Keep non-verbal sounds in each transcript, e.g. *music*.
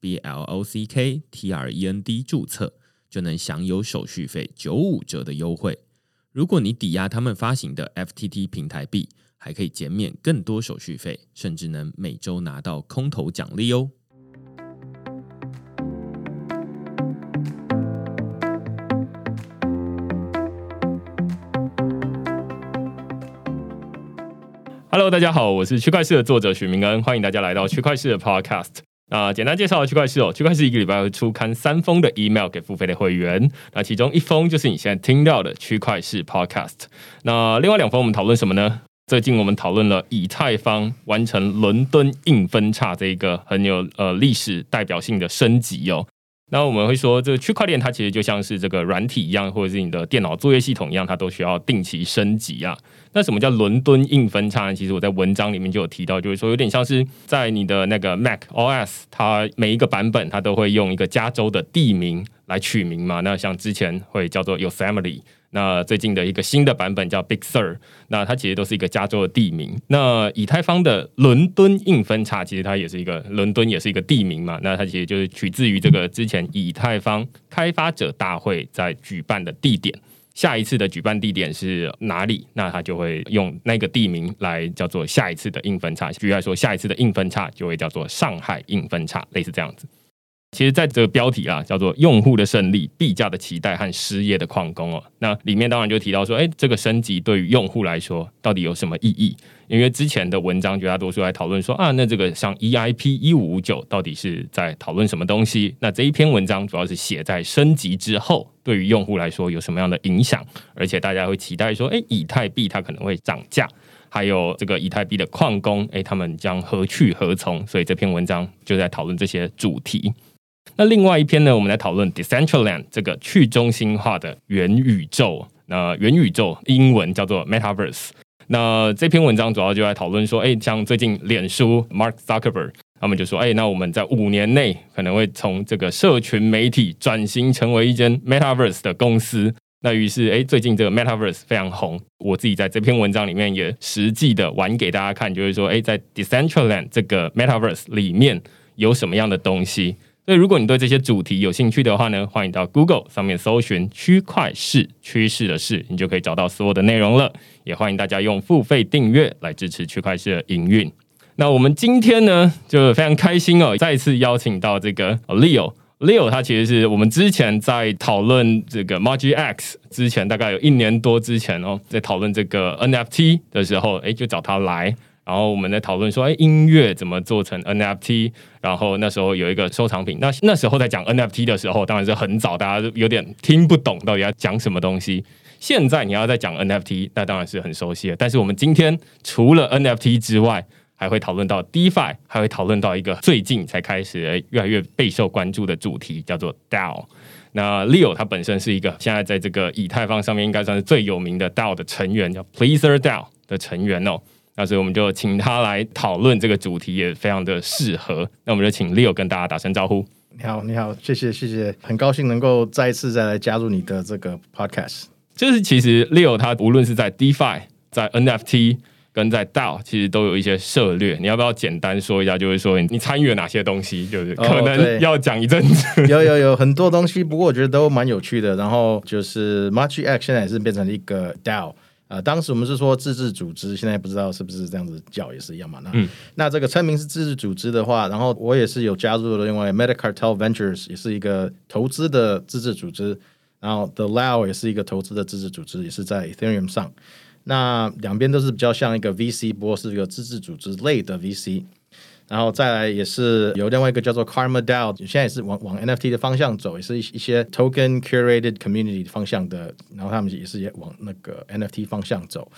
B L O C K T R E N D 注册，就能享有手续费九五折的优惠。如果你抵押他们发行的 FTT 平台币，还可以减免更多手续费，甚至能每周拿到空头奖励哦。Hello，大家好，我是区块市的作者许明恩，欢迎大家来到区块市的 Podcast。那简单介绍区块市哦，区块市一个礼拜会出刊三封的 email 给付费的会员，那其中一封就是你现在听到的区块市 Podcast。那另外两封我们讨论什么呢？最近我们讨论了以太坊完成伦敦硬分叉这一个很有呃历史代表性的升级哦。那我们会说，这个区块链它其实就像是这个软体一样，或者是你的电脑作业系统一样，它都需要定期升级啊。那什么叫伦敦硬分叉呢？其实我在文章里面就有提到，就是说有点像是在你的那个 Mac OS，它每一个版本它都会用一个加州的地名来取名嘛。那像之前会叫做 Yosemite。那最近的一个新的版本叫 Big Sur，那它其实都是一个加州的地名。那以太坊的伦敦硬分叉，其实它也是一个伦敦，也是一个地名嘛。那它其实就是取自于这个之前以太坊开发者大会在举办的地点。下一次的举办地点是哪里？那他就会用那个地名来叫做下一次的硬分叉。举例来说，下一次的硬分叉就会叫做上海硬分叉，类似这样子。其实，在这个标题啊，叫做“用户的胜利、币价的期待和失业的矿工”哦，那里面当然就提到说，哎，这个升级对于用户来说到底有什么意义？因为之前的文章绝大多数在讨论说啊，那这个像 EIP 一五五九到底是在讨论什么东西？那这一篇文章主要是写在升级之后，对于用户来说有什么样的影响？而且大家会期待说，哎，以太币它可能会涨价，还有这个以太币的矿工，哎，他们将何去何从？所以这篇文章就在讨论这些主题。那另外一篇呢，我们来讨论 Decentraland 这个去中心化的元宇宙。那元宇宙英文叫做 Metaverse。那这篇文章主要就在讨论说，哎，像最近脸书 Mark Zuckerberg 他们就说，哎，那我们在五年内可能会从这个社群媒体转型成为一间 Metaverse 的公司。那于是，哎，最近这个 Metaverse 非常红。我自己在这篇文章里面也实际的玩给大家看，就是说，哎，在 Decentraland 这个 Metaverse 里面有什么样的东西。所以，如果你对这些主题有兴趣的话呢，欢迎到 Google 上面搜寻“区块市趋势的事”，你就可以找到所有的内容了。也欢迎大家用付费订阅来支持区块市的营运。那我们今天呢，就非常开心哦，再次邀请到这个 Leo。Leo 他其实是我们之前在讨论这个 Magic X 之前，大概有一年多之前哦，在讨论这个 NFT 的时候，哎，就找他来。然后我们在讨论说，哎，音乐怎么做成 NFT？然后那时候有一个收藏品。那那时候在讲 NFT 的时候，当然是很早，大家都有点听不懂到底要讲什么东西。现在你要再讲 NFT，那当然是很熟悉了。但是我们今天除了 NFT 之外，还会讨论到 DeFi，还会讨论到一个最近才开始越来越备受关注的主题，叫做 DAO。那 Leo 他本身是一个现在在这个以太坊上面应该算是最有名的 DAO 的成员，叫 Pleaser DAO 的成员哦。那所以我们就请他来讨论这个主题，也非常的适合。那我们就请 Leo 跟大家打声招呼。你好，你好，谢谢，谢谢，很高兴能够再一次再来加入你的这个 Podcast。就是其实 Leo 他无论是在 DeFi、在 NFT 跟在 DAO，其实都有一些涉略。你要不要简单说一下？就是说你参与了哪些东西？就是可能要讲一阵子。*laughs* 有有有很多东西，不过我觉得都蛮有趣的。然后就是 m a r c h X 现在也是变成了一个 DAO。呃，当时我们是说自治组织，现在不知道是不是这样子叫也是一样嘛？那那这个称名是自治组织的话，然后我也是有加入了另外 Medicartel Ventures 也是一个投资的自治组织，然后 The Lao 也是一个投资的自治组织，也是在 Ethereum 上。那两边都是比较像一个 VC，不过是一个自治组织类的 VC。然后再来也是有另外一个叫做 Karma DAO，现在也是往往 NFT 的方向走，也是一一些 Token Curated Community 方向的，然后他们也是也往那个 NFT 方向走。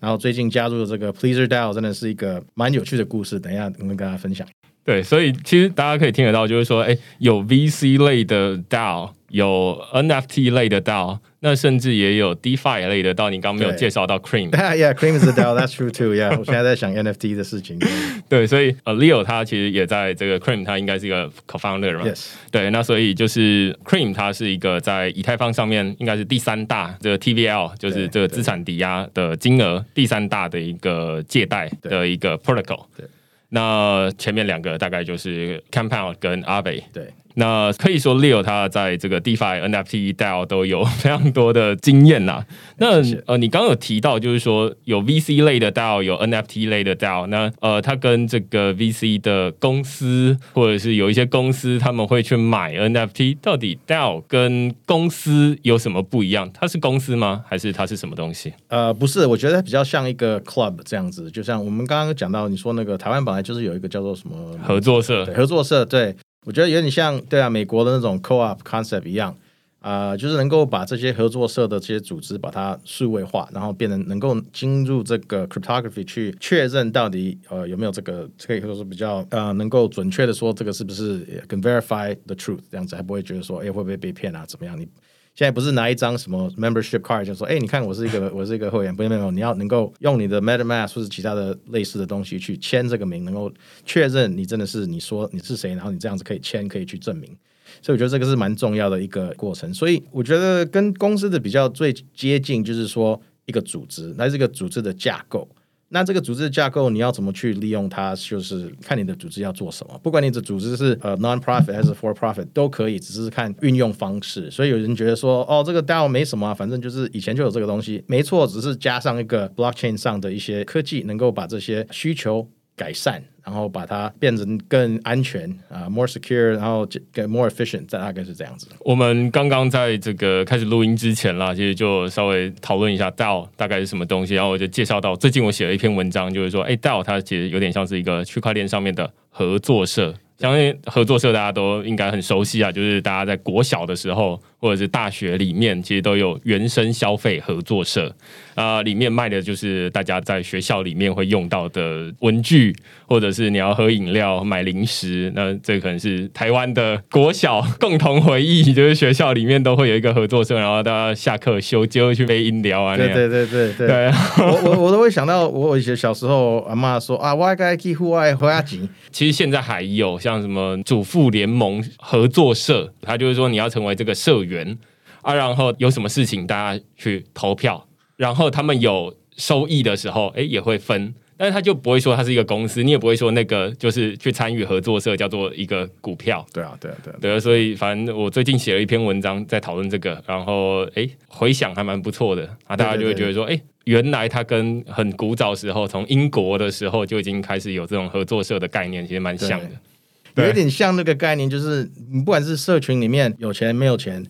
然后最近加入的这个 Pleaser DAO 真的是一个蛮有趣的故事，等一下我们跟大家分享。对，所以其实大家可以听得到，就是说，哎，有 VC 类的 DAO，有 NFT 类的 DAO，那甚至也有 DeFi 类的 DAO。你刚刚没有介绍到 Cream。*laughs* Yeah，Cream is a DAO. That's true too. Yeah，我现在在想 NFT 的事情。*laughs* 对，所以呃，Leo 他其实也在这个 Cream，他应该是一个 co-founder 嘛。Yes。对，那所以就是 Cream，它是一个在以太坊上面应该是第三大这个 TVL，就是这个资产抵押的金额第三大的一个借贷的一个 protocol。对。那前面两个大概就是 Compound 跟 Aave。对。那可以说，Leo 他在这个 DeFi、NFT、DAO 都有非常多的经验啦。*laughs* 那呃，你刚刚有提到，就是说有 VC 类的 DAO，有 NFT 类的 DAO。那呃，他跟这个 VC 的公司，或者是有一些公司，他们会去买 NFT。到底 DAO 跟公司有什么不一样？它是公司吗？还是它是什么东西？呃，不是，我觉得比较像一个 club 这样子。就像我们刚刚讲到，你说那个台湾本来就是有一个叫做什么合作社，合作社对。我觉得有点像对啊，美国的那种 co-op concept 一样啊，就是能够把这些合作社的这些组织把它数位化，然后变成能够进入这个 cryptography 去确认到底呃有没有这个可以说是比较呃能够准确的说这个是不是跟 verify the truth 这样子，还不会觉得说哎会不会被骗啊怎么样你。现在不是拿一张什么 membership card 就说，哎，你看我是一个 *laughs* 我是一个会员，不用不用，你要能够用你的 MetaMask 或者其他的类似的东西去签这个名，能够确认你真的是你说你是谁，然后你这样子可以签，可以去证明。所以我觉得这个是蛮重要的一个过程。所以我觉得跟公司的比较最接近，就是说一个组织，那这个组织的架构。那这个组织架构你要怎么去利用它？就是看你的组织要做什么。不管你的组织是呃 non-profit 还是 for-profit 都可以，只是看运用方式。所以有人觉得说，哦，这个 DAO 没什么啊，反正就是以前就有这个东西，没错，只是加上一个 blockchain 上的一些科技，能够把这些需求。改善，然后把它变成更安全啊，more secure，然后更 more efficient，大概是这样子。我们刚刚在这个开始录音之前啦，其实就稍微讨论一下 DAO 大概是什么东西，然后我就介绍到最近我写了一篇文章，就是说，哎，DAO 它其实有点像是一个区块链上面的合作社。相信合作社大家都应该很熟悉啊，就是大家在国小的时候或者是大学里面，其实都有原生消费合作社啊，里面卖的就是大家在学校里面会用到的文具，或者是你要喝饮料、买零食，那这可能是台湾的国小共同回忆，就是学校里面都会有一个合作社，然后大家下课休就会去背饮料啊，对对对对对，我我我都会想到我以前小时候阿妈说啊，我该去户外回下钱，其实现在还有。像什么主妇联盟合作社，他就是说你要成为这个社员啊，然后有什么事情大家去投票，然后他们有收益的时候，哎也会分，但是他就不会说他是一个公司，你也不会说那个就是去参与合作社叫做一个股票。对啊，对啊，对啊，对啊，所以反正我最近写了一篇文章在讨论这个，然后哎回想还蛮不错的啊，大家就会觉得说哎。原来它跟很古早时候，从英国的时候就已经开始有这种合作社的概念，其实蛮像的。有点像那个概念，就是你不管是社群里面有钱没有钱，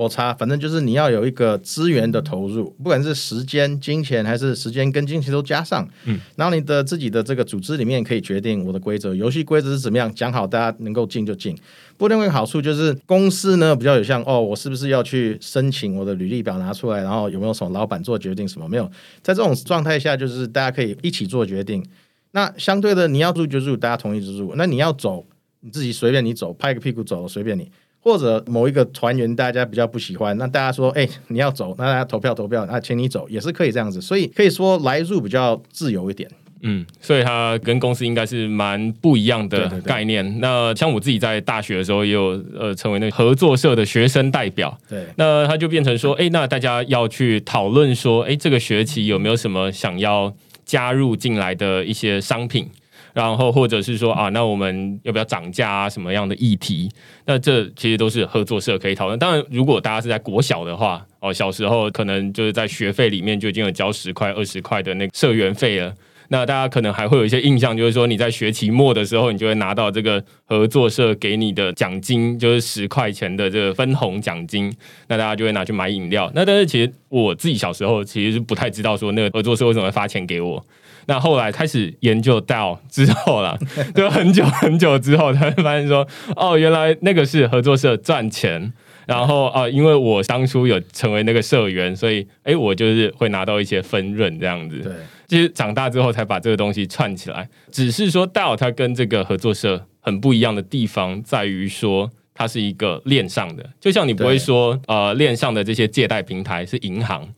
摩擦，反正就是你要有一个资源的投入，不管是时间、金钱还是时间跟金钱都加上，嗯，然后你的自己的这个组织里面可以决定我的规则，游戏规则是怎么样，讲好大家能够进就进。不过另外一个好处就是公司呢比较有像哦，我是不是要去申请我的履历表拿出来，然后有没有什么老板做决定什么没有？在这种状态下，就是大家可以一起做决定。那相对的，你要入就入，大家同意就入。那你要走。你自己随便你走，拍个屁股走，随便你。或者某一个团员大家比较不喜欢，那大家说，哎，你要走，那大家投票投票，那请你走也是可以这样子。所以可以说来入比较自由一点。嗯，所以它跟公司应该是蛮不一样的概念。那像我自己在大学的时候也有呃成为那合作社的学生代表。对，那他就变成说，哎，那大家要去讨论说，哎，这个学期有没有什么想要加入进来的一些商品？然后或者是说啊，那我们要不要涨价啊？什么样的议题？那这其实都是合作社可以讨论。当然，如果大家是在国小的话，哦，小时候可能就是在学费里面就已经有交十块、二十块的那个社员费了。那大家可能还会有一些印象，就是说你在学期末的时候，你就会拿到这个合作社给你的奖金，就是十块钱的这个分红奖金。那大家就会拿去买饮料。那但是其实我自己小时候其实是不太知道说那个合作社为什么会发钱给我。那后来开始研究到之后啦，*laughs* 就很久很久之后才会发现说，哦，原来那个是合作社赚钱，然后啊，因为我当初有成为那个社员，所以哎，我就是会拿到一些分润这样子。对，其实长大之后才把这个东西串起来。只是说 DAO 它跟这个合作社很不一样的地方在于说，它是一个链上的，就像你不会说呃，链上的这些借贷平台是银行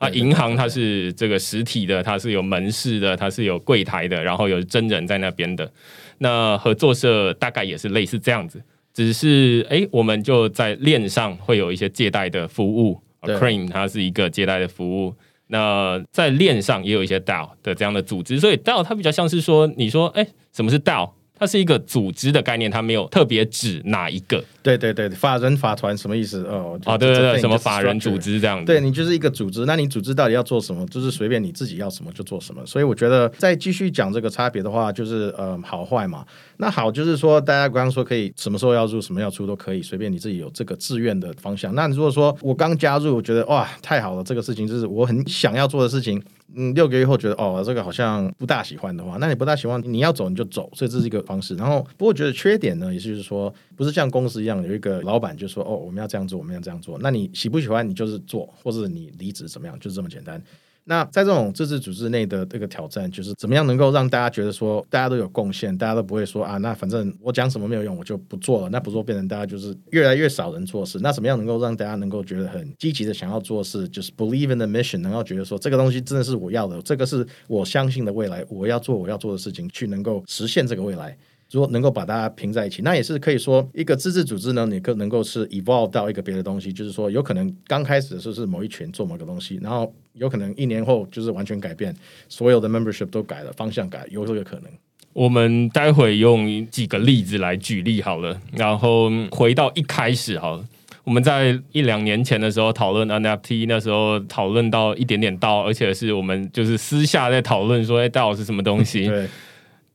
啊，银行它是这个实体的，它是有门市的，它是有柜台的，然后有真人在那边的。那合作社大概也是类似这样子。只是哎，我们就在链上会有一些借贷的服务，Cream 它是一个借贷的服务。那在链上也有一些 DAO 的这样的组织，所以 DAO 它比较像是说，你说哎，什么是 DAO？它是一个组织的概念，它没有特别指哪一个。对对对，法人法团什么意思？哦，哦，对对对，什么法人组织这样子？对你就是一个组织，那你组织到底要做什么？就是随便你自己要什么就做什么。所以我觉得再继续讲这个差别的话，就是呃好坏嘛。那好就是说，大家刚刚说可以什么时候要入，什么要出都可以，随便你自己有这个自愿的方向。那如果说我刚加入，我觉得哇太好了，这个事情就是我很想要做的事情。嗯，六个月后觉得哦，这个好像不大喜欢的话，那你不大喜欢，你要走你就走，所以这是一个方式。然后，不过觉得缺点呢，也就是说，不是像公司一样有一个老板就说哦，我们要这样做，我们要这样做，那你喜不喜欢你就是做，或者你离职怎么样，就是这么简单。那在这种自治组织内的这个挑战，就是怎么样能够让大家觉得说大家都有贡献，大家都不会说啊，那反正我讲什么没有用，我就不做了。那不做变成大家就是越来越少人做事。*laughs* 那怎么样能够让大家能够觉得很积极的想要做事，就是 believe in the mission，能够觉得说这个东西真的是我要的，这个是我相信的未来，我要做我要做的事情，去能够实现这个未来。如果能够把大家拼在一起，那也是可以说一个自治组织呢，你可能够是 evolve 到一个别的东西，就是说有可能刚开始的时候是某一群做某个东西，然后有可能一年后就是完全改变，所有的 membership 都改了，方向改，有这个可能。我们待会用几个例子来举例好了，然后回到一开始好了，我们在一两年前的时候讨论 NFT，那时候讨论到一点点到，而且是我们就是私下在讨论说，哎，到底是什么东西？*laughs* 对。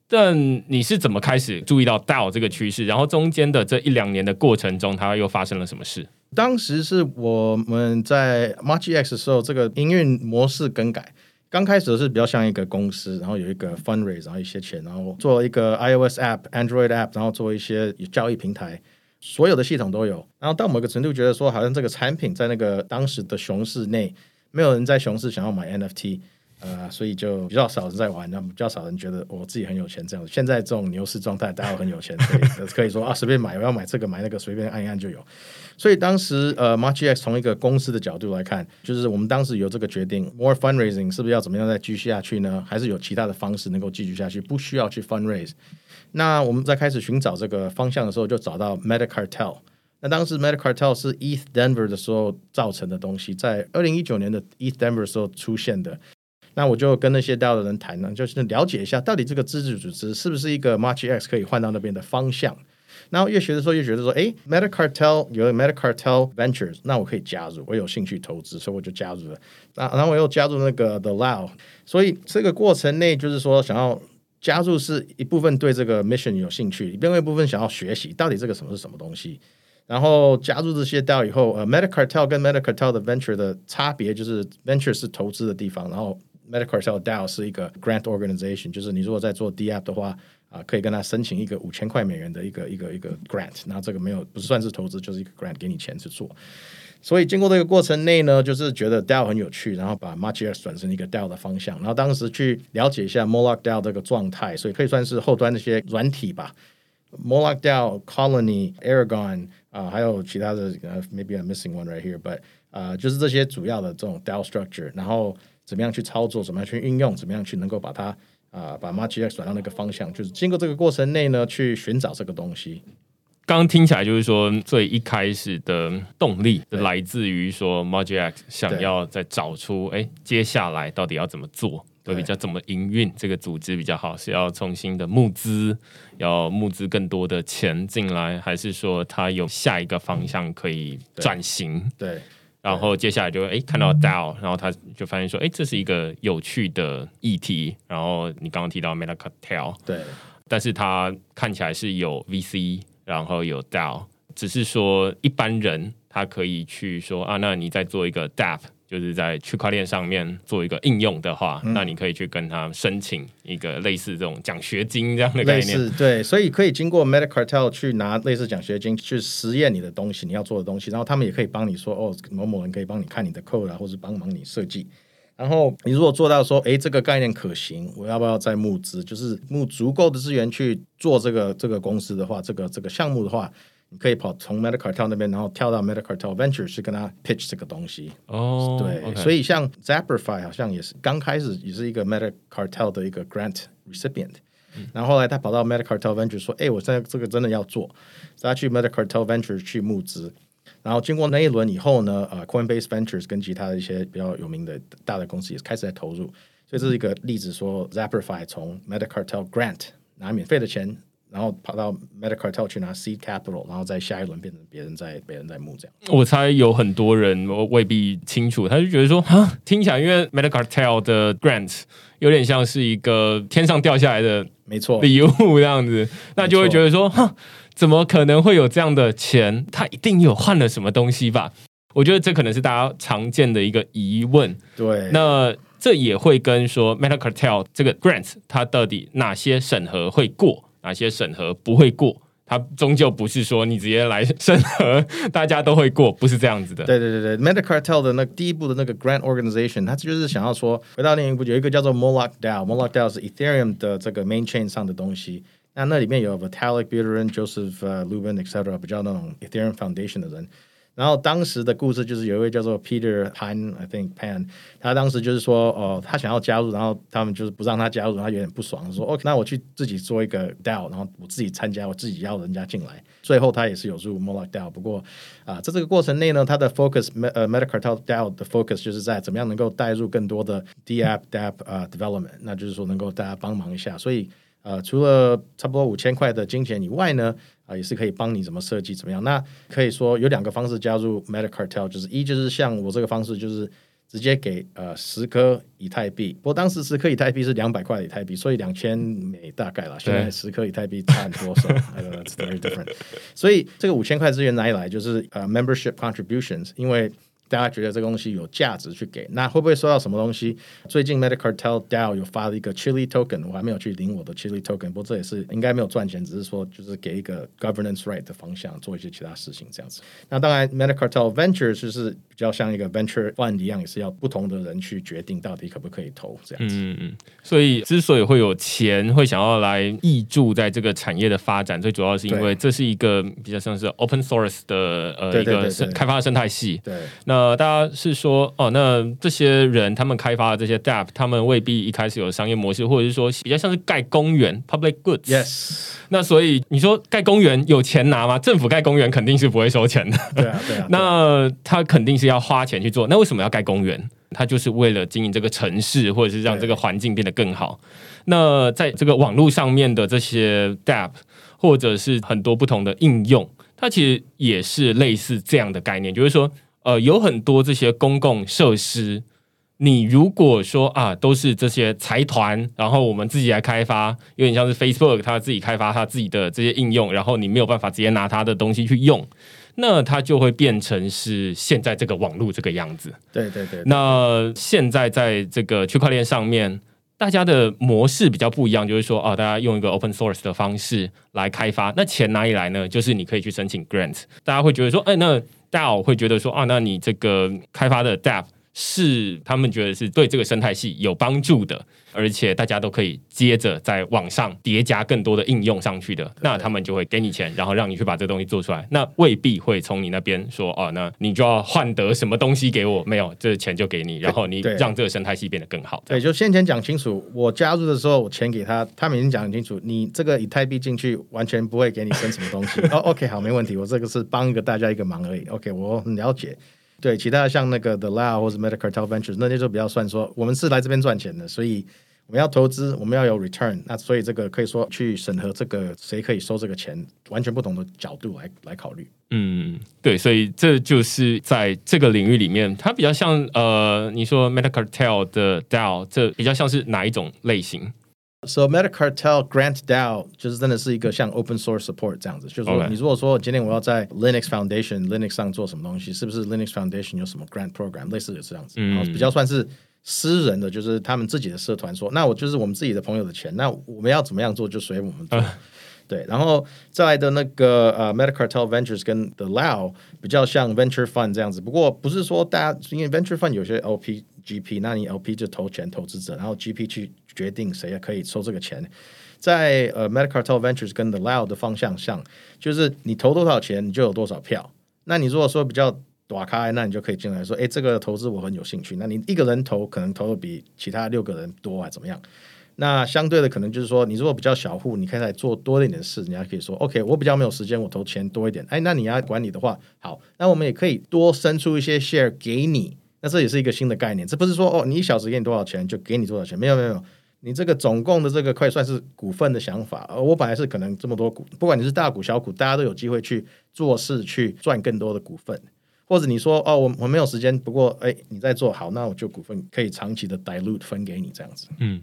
但你是怎么开始注意到 DAO 这个趋势？然后中间的这一两年的过程中，它又发生了什么事？当时是我们在 March X 的时候，这个营运模式更改。刚开始是比较像一个公司，然后有一个 fundraise，然后一些钱，然后做一个 iOS app、Android app，然后做一些交易平台，所有的系统都有。然后到某个程度，觉得说好像这个产品在那个当时的熊市内，没有人在熊市想要买 NFT。呃，所以就比较少人在玩，那比较少人觉得我自己很有钱这样子。现在这种牛市状态，大家很有钱，可以可以说啊，随便买，我要买这个买那个，随便按一按就有。所以当时呃，March X 从一个公司的角度来看，就是我们当时有这个决定，more fundraising 是不是要怎么样再继续下去呢？还是有其他的方式能够继续下去，不需要去 fundraise？那我们在开始寻找这个方向的时候，就找到 Meta Cartel。那当时 Meta Cartel 是 East Denver 的时候造成的东西，在二零一九年的 ETH Denver 的时候出现的。那我就跟那些 DAO 的人谈呢，就是了解一下到底这个自治组织是不是一个 March X 可以换到那边的方向。然后越学的时候越觉得说，哎，Meta Cartel 有 Meta Cartel Ventures，那我可以加入，我有兴趣投资，所以我就加入了。那然后我又加入那个 The Lao，所以这个过程内就是说，想要加入是一部分对这个 mission 有兴趣，另外一部分想要学习到底这个什么是什么东西。然后加入这些 DAO 以后，呃，Meta Cartel 跟 Meta Cartel 的 Venture 的差别就是 Venture 是投资的地方，然后 Medicartel DAO 是一个 grant organization，就是你如果在做 D app 的话，啊，可以跟他申请一个五千块美元的一个一个一个 grant，那这个没有不是算是投资，就是一个 grant 给你钱去做。所以经过这个过程内呢，就是觉得 DAO 很有趣，然后把 m a r c h 转成一个 DAO 的方向，然后当时去了解一下 Moloch DAO 这个状态，所以可以算是后端那些软体吧。Moloch DAO、Colony、Aragon 啊，还有其他的呃，maybe I'm missing one right here，but 啊，就是这些主要的这种 DAO structure，然后。怎么样去操作？怎么样去运用？怎么样去能够把它啊，把 Magic 转到那个方向？就是经过这个过程内呢，去寻找这个东西。刚刚听起来就是说，最一开始的动力来自于说 Magic 想要再找出，哎，接下来到底要怎么做？对，比较怎么营运这个组织比较好？是要重新的募资，要募资更多的钱进来，还是说它有下一个方向可以转型？对。然后接下来就哎看到 DAO，然后他就发现说哎这是一个有趣的议题。然后你刚刚提到 Meta Cartel，对，但是它看起来是有 VC，然后有 DAO，只是说一般人他可以去说啊，那你在做一个 DApp 就是在区块链上面做一个应用的话，那你可以去跟他申请一个类似这种奖学金这样的概念。对，所以可以经过 Meta Cartel 去拿类似奖学金去实验你的东西，你要做的东西，然后他们也可以帮你说哦，某某人可以帮你看你的 code 啊，或者帮忙你设计。然后你如果做到说，哎，这个概念可行，我要不要再募资？就是募足够的资源去做这个这个公司的话，这个这个项目的话。你可以跑从 Meta Cartel 那边，然后跳到 Meta Cartel Venture 去跟他 pitch 这个东西。哦，对，所以像 Zapperify 好像也是刚开始也是一个 Meta Cartel 的一个 grant recipient，然后后来他跑到 Meta Cartel Venture 说：“哎，我现在这个真的要做。”他去 Meta Cartel Venture 去募资，然后经过那一轮以后呢，呃，Coinbase Ventures 跟其他的一些比较有名的大的公司也开始在投入。所以这是一个例子，说 Zapperify 从 Meta Cartel grant 拿免费的钱。然后跑到 Meta Cartel 去拿 Seed Capital，然后在下一轮变成别人在别人在募这样。我猜有很多人未必清楚，他就觉得说啊，听起来因为 Meta Cartel 的 Grant 有点像是一个天上掉下来的，没错，礼物这样子，那就会觉得说，哈，怎么可能会有这样的钱？他一定有换了什么东西吧？我觉得这可能是大家常见的一个疑问。对，那这也会跟说 Meta Cartel 这个 Grant 它到底哪些审核会过？哪些审核不会过？它终究不是说你直接来审核，大家都会过，不是这样子的。对对对对，Medicartel 的那第一步的那个 Grant Organization，它就是想要说，回到另一步，有一个叫做 Moloch DAO，Moloch DAO 是 Ethereum 的这个 Main Chain 上的东西。那那里面有 Vitalik Buterin、Joseph Lubin etc. 比较那种 Ethereum Foundation 的人。然后当时的故事就是有一位叫做 Peter Pan，I think Pan，他当时就是说，哦，他想要加入，然后他们就是不让他加入，他有点不爽，说，OK，那我去自己做一个 DAO，然后我自己参加，我自己邀人家进来。最后他也是有入 m o l a k DAO，不过啊，在这个过程内呢，他的 focus，呃，Metacartel DAO 的 focus 就是在怎么样能够带入更多的 DApp DApp 啊 development，那就是说能够大家帮忙一下。所以呃，除了差不多五千块的金钱以外呢。啊，也是可以帮你怎么设计怎么样？那可以说有两个方式加入 Meta Cartel，就是一就是像我这个方式，就是直接给呃十颗以太币。不过当时十颗以太币是两百块以太币，所以两千美大概了。现在十颗以太币差很多少？It's very different。所以这个五千块资源哪里来？就是呃 membership contributions，因为。大家觉得这个东西有价值去给，那会不会收到什么东西？最近 Medicartel DAO 有发了一个 Chili Token，我还没有去领我的 Chili Token，不过这也是应该没有赚钱，只是说就是给一个 Governance Right 的方向做一些其他事情这样子。那当然，Medicartel Venture 就是比较像一个 Venture Fund 一样，也是要不同的人去决定到底可不可以投这样子。嗯嗯。所以之所以会有钱会想要来挹注在这个产业的发展，最主要是因为这是一个比较像是 Open Source 的呃一个开发的生态系。对。那呃，大家是说哦，那这些人他们开发的这些 DApp，他们未必一开始有商业模式，或者是说比较像是盖公园 （public goods）。Yes。那所以你说盖公园有钱拿吗？政府盖公园肯定是不会收钱的。对啊，对啊。*laughs* 那他肯定是要花钱去做。那为什么要盖公园？他就是为了经营这个城市，或者是让这个环境变得更好。那在这个网络上面的这些 DApp，或者是很多不同的应用，它其实也是类似这样的概念，就是说。呃，有很多这些公共设施，你如果说啊，都是这些财团，然后我们自己来开发，有点像是 Facebook，他自己开发他自己的这些应用，然后你没有办法直接拿他的东西去用，那它就会变成是现在这个网络这个样子。对对对。那现在在这个区块链上面，大家的模式比较不一样，就是说啊，大家用一个 open source 的方式来开发，那钱哪里来呢？就是你可以去申请 grant，大家会觉得说，哎，那。DAO 会觉得说啊，那你这个开发的 DApp 是他们觉得是对这个生态系有帮助的，而且大家都可以接着在网上叠加更多的应用上去的，那他们就会给你钱，然后让你去把这东西做出来。那未必会从你那边说哦，那你就要换得什么东西给我？没有，这钱就给你，然后你让这个生态系变得更好。对，就先前讲清楚，我加入的时候我钱给他，他们已经讲很清楚，你这个以太币进去完全不会给你分什么东西。哦，OK，好，没问题，我这个是帮一个大家一个忙而已。OK，我很了解。对，其他像那个 The Lao 或者 Medicar Tel Venture 那些就比较算说，我们是来这边赚钱的，所以我们要投资，我们要有 return。那所以这个可以说去审核这个谁可以收这个钱，完全不同的角度来来考虑。嗯，对，所以这就是在这个领域里面，它比较像呃，你说 Medicar Tel 的 DAO，这比较像是哪一种类型？So Metacartel Grant DAO 就是真的是一个像 Open Source Support 这样子，就是说 OK 你如果说今天我要在 Linux Foundation Linux 上做什么东西，是不是 Linux Foundation 有什么 Grant Program 类似的这样子，然后比较算是私人的，就是他们自己的社团说，那我就是我们自己的朋友的钱，那我们要怎么样做就随我们做。对，然后再来的那个呃，Metacartel Ventures *laughs* 跟 The Lao 比较像 Venture Fund 这样子，不过不是说大家因为 Venture Fund 有些 LP、GP，那你 LP 就投钱投资者，然后 GP 去 决定谁可以收这个钱。在呃，Medicatal Ventures 跟 The Lao 的方向上，就是你投多少钱，你就有多少票。那你如果说比较打开，那你就可以进来说，哎，这个投资我很有兴趣。那你一个人投，可能投的比其他六个人多啊，怎么样？那相对的，可能就是说，你如果比较小户，你可以来做多一点的事，你还可以说，OK，我比较没有时间，我投钱多一点。哎，那你要管理的话，好，那我们也可以多生出一些 share 给你。那这也是一个新的概念，这不是说哦，你一小时给你多少钱就给你多少钱，没有没有，你这个总共的这个可以算是股份的想法。而，我本来是可能这么多股，不管你是大股小股，大家都有机会去做事，去赚更多的股份。或者你说哦，我我没有时间，不过哎，你在做好，那我就股份可以长期的 dilute 分给你这样子。嗯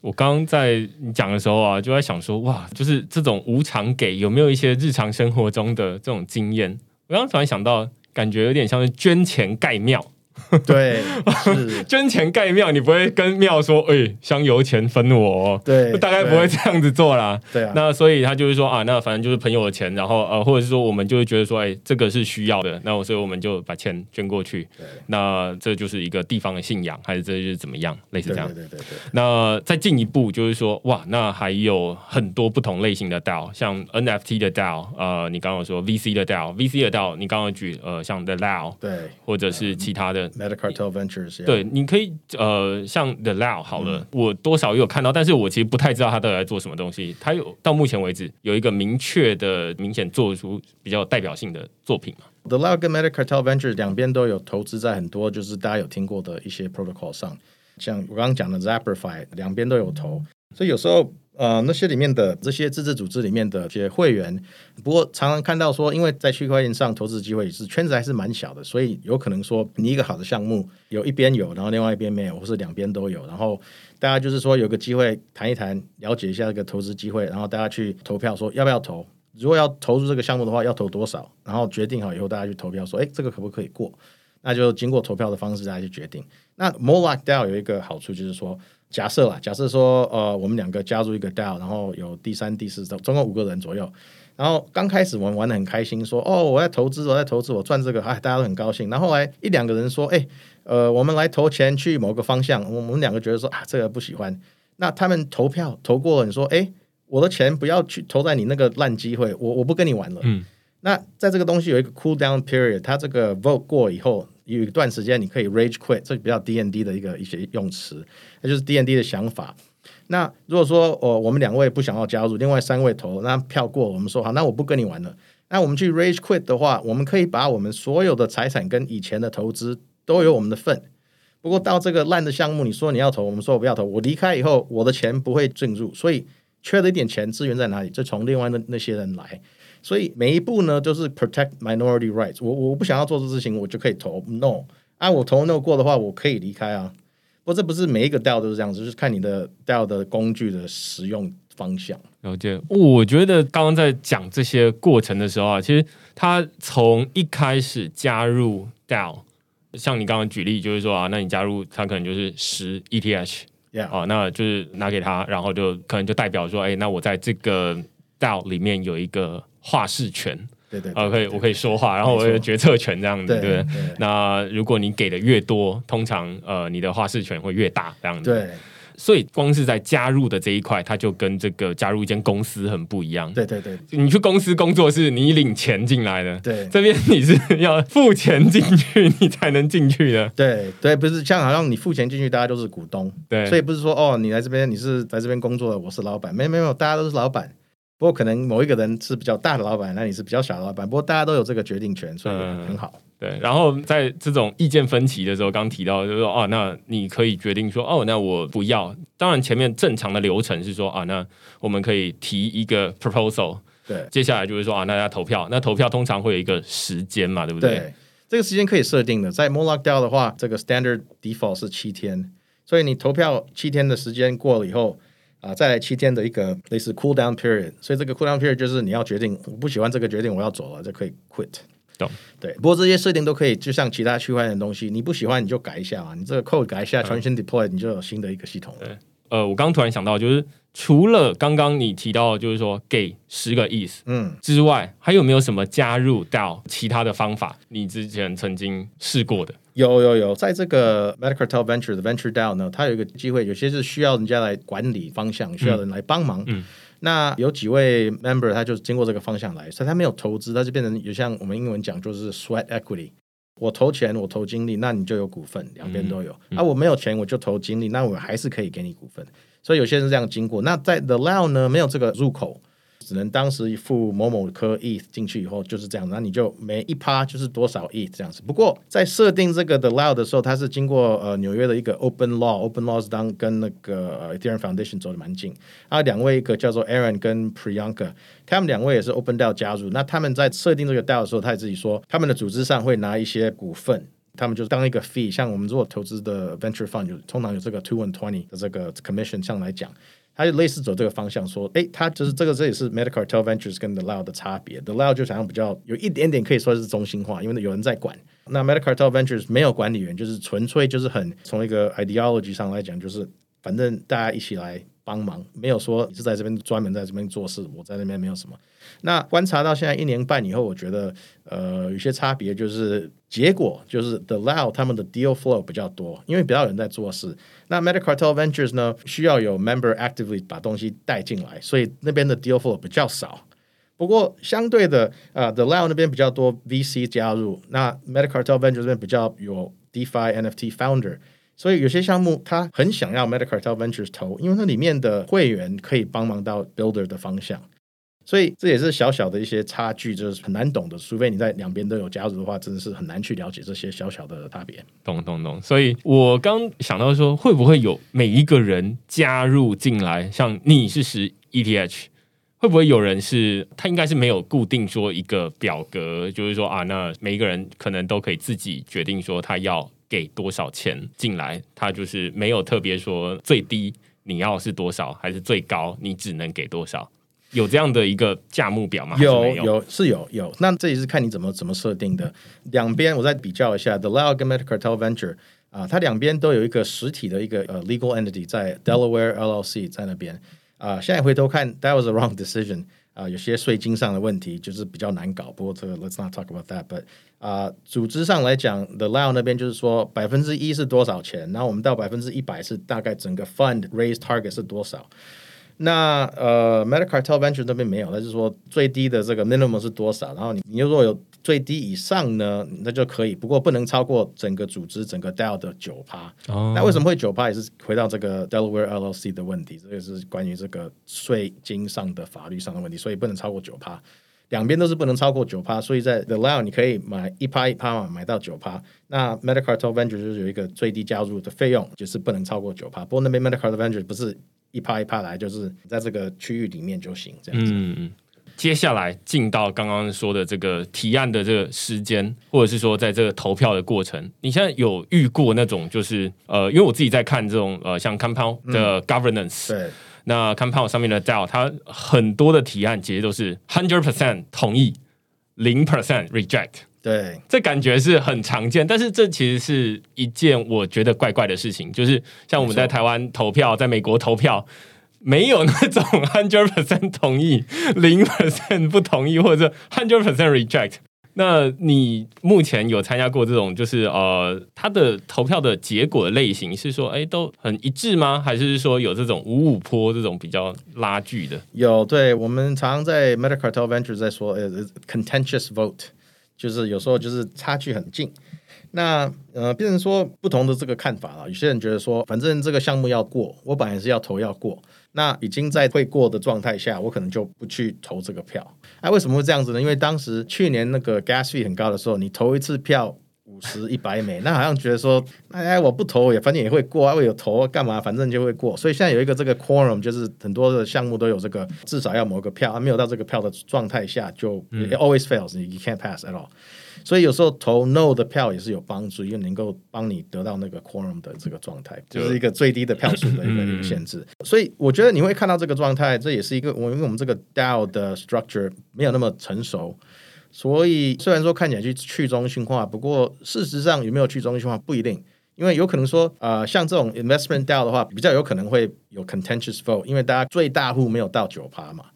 我刚刚在你讲的时候啊，就在想说，哇，就是这种无偿给有没有一些日常生活中的这种经验？我刚刚突然想到，感觉有点像是捐钱盖庙。*laughs* 对，是，*laughs* 捐钱盖庙，你不会跟庙说，哎、香油钱分我、哦，对，*laughs* 大概不会这样子做啦。对啊，那所以他就是说啊，那反正就是朋友的钱，然后呃，或者是说我们就会觉得说，哎、这个是需要的，那我所以我们就把钱捐过去。对那这就是一个地方的信仰，还是这就是怎么样，类似这样对。对对对对。那再进一步就是说，哇，那还有很多不同类型的 DAO，像 NFT 的 DAO，呃，你刚刚说 VC 的 DAO，VC 的 DAO，你刚刚举呃像 The DAO，对或者是其他的。，Metacartel Ventures，对，你可以呃，像 The Lao 好了，我多少有看到，但是我其实不太知道他到底在做什么东西。他有到目前为止有一个明确的、明显做出比较代表性的作品嘛？The Lao 跟 Metacartel Ventures 两边都有投资在很多就是大家有听过的一些 protocol 上，像我刚刚讲的 Zapperfy，两边都有投，所以有时候呃那些里面的这些自治组织里面的一些会员，不过常常看到说，因为在区块链上投资机会是圈子还是蛮小的，所以有可能说你一个好的项目有一边有，然后另外一边没有，或是两边都有，然后大家就是说有个机会谈一谈，了解一下这个投资机会，然后大家去投票说要不要投。如果要投入这个项目的话，要投多少？然后决定好以后，大家去投票说，哎，这个可不可以过？那就经过投票的方式大家去决定。那 Moloch DAO 有一个好处就是说，假设啦，假设说，呃，我们两个加入一个 DAO，然后有第三、第四，总总共五个人左右。然后刚开始我们玩的很开心，说哦，我在投资，我在投资，我赚这个，哎，大家都很高兴。然后后来一两个人说，哎，呃，我们来投钱去某个方向，我们两个觉得说啊，这个不喜欢。那他们投票投过了，你说，哎，我的钱不要去投在你那个烂机会，我我不跟你玩了。嗯，那在这个东西有一个 cool down period，它这个 vote 过以后，有一段时间你可以 rage quit，这比较 D N D 的一个一些用词，那就是 D N D 的想法。那如果说哦，我们两位不想要加入，另外三位投，那票过，我们说好，那我不跟你玩了。那我们去 rage quit 的话，我们可以把我们所有的财产跟以前的投资都有我们的份。不过到这个烂的项目，你说你要投，我们说我不要投。我离开以后，我的钱不会进入，所以缺了一点钱资源在哪里？就从另外那那些人来。所以每一步呢，都是 protect minority rights 我。我不想要做这事情，我就可以投 no。啊，我投 no 过的话，我可以离开啊。不过这不是每一个 DAO 都是这样子，就是看你的 DAO 的工具的使用方向。了解。我觉得刚刚在讲这些过程的时候啊，其实他从一开始加入 DAO，像你刚刚举例，就是说啊，那你加入他可能就是十 ETH。Yeah，啊，那就是拿给他，然后就可能就代表说，哎，那我在这个 DAO 里面有一个话事权，对对啊，可以我可以说话，然后我有决策权这样子，对那如果你给的越多，通常呃你的话事权会越大这样子。，对。所以光是在加入的这一块，它就跟这个加入一间公司很不一样。对对对。你去公司工作是你领钱进来的，对。这边你是要付钱进去，你才能进去的。对对，不是像好像你付钱进去，大家都是股东，对，所以不是说哦，你来这边你是在这边工作的，我是老板，没有没有，大家都是老板。不过可能某一个人是比较大的老板，那你是比较小的老板，不过大家都有这个决定权，所以嗯很好。对，然后在这种意见分歧的时候，刚提到就是说，哦，那你可以决定说，哦，那我不要。当然，前面正常的流程是说，啊，那我们可以提一个 proposal，对接下来就是说，啊，那要投票。那投票通常会有一个时间嘛，对不对？对，这个时间可以设定的。在 Moloch DAO 的话，这个 standard default 是七天，所以你投票七天的时间过了以后，啊，再来七天的一个类似 cool down period，所以这个 cool down period 就是你要决定我不喜欢这个决定，我要走了就可以 quit。懂，对。不过这些设定都可以，就像其他区块链的东西，你不喜欢你就改一下嘛，你这个 code 改一下，重新 deploy，你就有新的一个系统了。呃，我刚突然想到，就是除了刚刚你提到，就是说给十个意思，嗯之外，还有没有什么加入到其他的方法？你之前曾经试过的？有有有，在这个 Medicartel Venture 的 Venture Down 呢，它有一个机会，有些是需要人家来管理方向，需要人来帮忙。嗯，那有几位 member 他就经过这个方向来，所以他没有投资，他就变成有像我们英文讲就是 sweat equity。我投钱，我投精力，那你就有股份，两边都有。啊，我没有钱，我就投精力，那我还是可以给你股份。所以有些人是这样经过。那在 The Lao 呢，没有这个入口。只能当时付某某颗 ETH 进去以后就是这样，那你就每一趴就是多少 ETH 这样子。不过在设定这个的 Lao 的时候，它是经过呃纽约的一个 Open Law，Open Law 是当跟那个 Ethereum Foundation 走的蛮近。啊，两位一个叫做 Aaron 跟 Priyanka，他们两位也是 Open DAO 加入。那他们在设定这个 DAO 的时候，他也自己说他们的组织上会拿一些股份，他们就是当一个 fee。像我们如果投资的 Venture Fund 有通常有这个 Two and Twenty 的这个 Commission 上来讲。他就类似走这个方向，说，哎，他就是这个，这也是 Medicartel Ventures 跟 The law 的差别。The law 就好像比较有一点点可以说是中心化，因为有人在管。那 Medicartel Ventures 没有管理员，就是纯粹就是很从一个 ideology 上来讲，就是反正大家一起来。帮忙没有说你是在这边专门在这边做事，我在那边没有什么。那观察到现在一年半以后，我觉得呃有些差别，就是结果就是 The Lao 他们的 deal flow 比较多，因为比较有人在做事。那 Medicartel Ventures 呢，需要有 member actively 把东西带进来，所以那边的 deal flow 比较少。不过相对的，呃，The Lao 那边比较多 VC 加入，那 Medicartel Ventures 这边比较有 DeFi NFT founder。所以有些项目他很想要 Medicartel Ventures 投，因为那里面的会员可以帮忙到 Builder 的方向，所以这也是小小的一些差距，就是很难懂的。除非你在两边都有加入的话，真的是很难去了解这些小小的差别。懂懂懂。所以我刚想到说，会不会有每一个人加入进来，像你是十 ETH，会不会有人是他应该是没有固定说一个表格，就是说啊，那每一个人可能都可以自己决定说他要。给多少钱进来，他就是没有特别说最低你要是多少，还是最高你只能给多少，有这样的一个价目表吗？有有是有有，那这也是看你怎么怎么设定的。两边我再比较一下，The Metacartel Venture 啊，它两边都有一个实体的一个呃 legal entity 在 Delaware LLC 在那边啊。现在回头看，That was a wrong decision 啊，有些税金上的问题就是比较难搞。不过这个 Let's not talk about that，but 啊，组织上来讲，The Lao 那边就是说百分之一是多少钱，然后我们到百分之一百是大概整个 fund raise target 是多少。那呃，Medicartel Venture 那边没有，那就是说最低的这个 minimum 是多少，然后你你如果有最低以上呢，那就可以，不过不能超过整个组织整个 DAO 的九趴。那为什么会九趴？也是回到这个 Delaware LLC 的问题，这个是关于这个税金上的法律上的问题，所以不能超过九趴。两边都是不能超过九趴，所以在 The Lao 你可以买一趴一趴嘛，买到九趴。那 Medicartel Venture 就是有一个最低加入的费用，就是不能超过九趴。不过那边 Medicartel Venture 不是一趴一趴来，就是在这个区域里面就行这样子。嗯嗯。接下来进到刚刚说的这个提案的这个时间，或者是说在这个投票的过程，你现在有遇过那种就是呃，因为我自己在看这种呃，像 Compound 的 Governance。对。那 Compound 上面的 DAO，它很多的提案其实都是 hundred percent 同意，零 percent reject。对，这感觉是很常见，但是这其实是一件我觉得怪怪的事情，就是像我们在台湾投票，在美国投票，没有那种 hundred percent 同意，零 percent 不同意，或者 hundred percent reject。那你目前有参加过这种，就是呃，他的投票的结果的类型是说，哎，都很一致吗？还是说有这种五五坡这种比较拉锯的？有，对我们常在 Metacartel Venture 在说，呃，contentious vote，就是有时候就是差距很近。那呃，变成说不同的这个看法了。有些人觉得说，反正这个项目要过，我本来是要投要过。那已经在会过的状态下，我可能就不去投这个票。啊为什么会这样子呢？因为当时去年那个 gas fee 很高的时候，你投一次票五十、一百美，那好像觉得说，哎，我不投也反正也会过啊，我有投干嘛，反正就会过。所以现在有一个这个 quorum，就是很多的项目都有这个，至少要某个票，没有到这个票的状态下，就 always fails，你 can't pass at all。所以有时候投 no 的票也是有帮助，因为能够帮你得到那个 quorum 的这个状态，就是一个最低的票数的一个限制。所以我觉得你会看到这个状态，这也是一个我因为我们这个 DAO 的 structure 没有那么成熟，所以虽然说看起来去去中心化，不过事实上有没有去中心化不一定，因为有可能说呃像这种 investment DAO 的话，比较有可能会有 contentious vote，因为大家最大户没有到九趴嘛。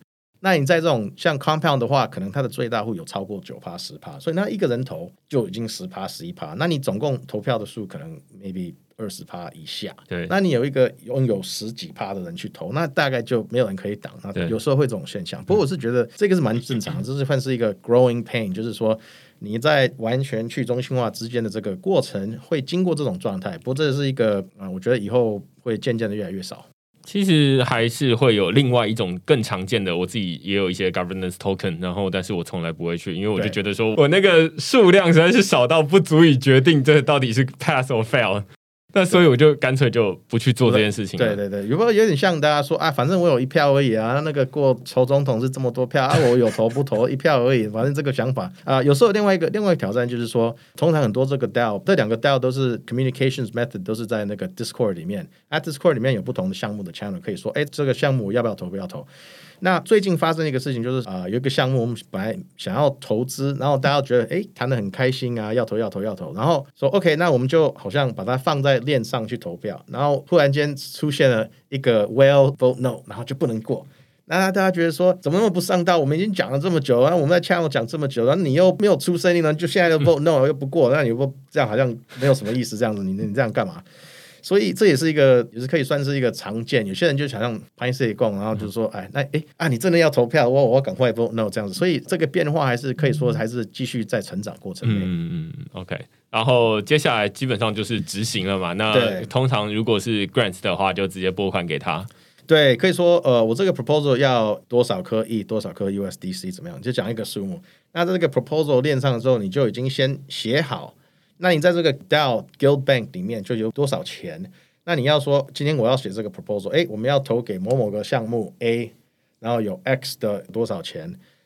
那你在这种像 compound 的话，可能它的最大户有超过九趴十趴，所以那一个人投就已经十趴十一趴，那你总共投票的数可能 maybe 二十趴以下。对，那你有一个拥有十几趴的人去投，那大概就没有人可以挡。那有时候会这种现象，不过我是觉得这个是蛮正常，这是算是一个 growing pain，就是说你在完全去中心化之间的这个过程会经过这种状态。不过这是一个啊，我觉得以后会渐渐的越来越少。其实还是会有另外一种更常见的，我自己也有一些 governance token，然后但是我从来不会去，因为我就觉得说我那个数量实在是少到不足以决定这到底是 pass or fail。那所以我就干脆就不去做这件事情。对对对，有没有有点像大家说啊，反正我有一票而已啊，那个过投总统是这么多票啊，*laughs* 我有投不投一票而已，反正这个想法啊，有时候另外一个另外一个挑战就是说，通常很多这个 DAO 这两个 DAO 都是 communications method 都是在那个 Discord 里面，at Discord 里面有不同的项目的 channel 可以说，哎，这个项目要不要投不要投。那最近发生一个事情，就是啊，有一个项目，我们本来想要投资，然后大家觉得哎谈的很开心啊，要投要投要投，然后说 OK，那我们就好像把它放在链上去投票，然后突然间出现了一个 Well vote no，然后就不能过。那大家觉得说怎么那么不上道？我们已经讲了这么久，然后我们在 channel 讲这么久，然后你又没有出声音呢，就现在的 vote no 又不过，那你不这样好像没有什么意思，这样子你你这样干嘛？所以这也是一个，也是可以算是一个常见。有些人就想让拍摄供，然后就说：“哎，那哎啊，你真的要投票？我我赶快不 no 这样子。”所以这个变化还是可以说还是继续在成长过程内。嗯嗯 OK，然后接下来基本上就是执行了嘛。那通常如果是 grants 的话，就直接拨款给他。对，可以说呃，我这个 proposal 要多少颗 E，多少颗 USDC 怎么样？就讲一个数目。那在这个 proposal 链上的时候，你就已经先写好。那你在这个 DAO Guild Bank 里面就有多少钱？那你要说今天我要写这个 proposal，哎，我们要投给某某个项目 A，然后有 X 的多少钱，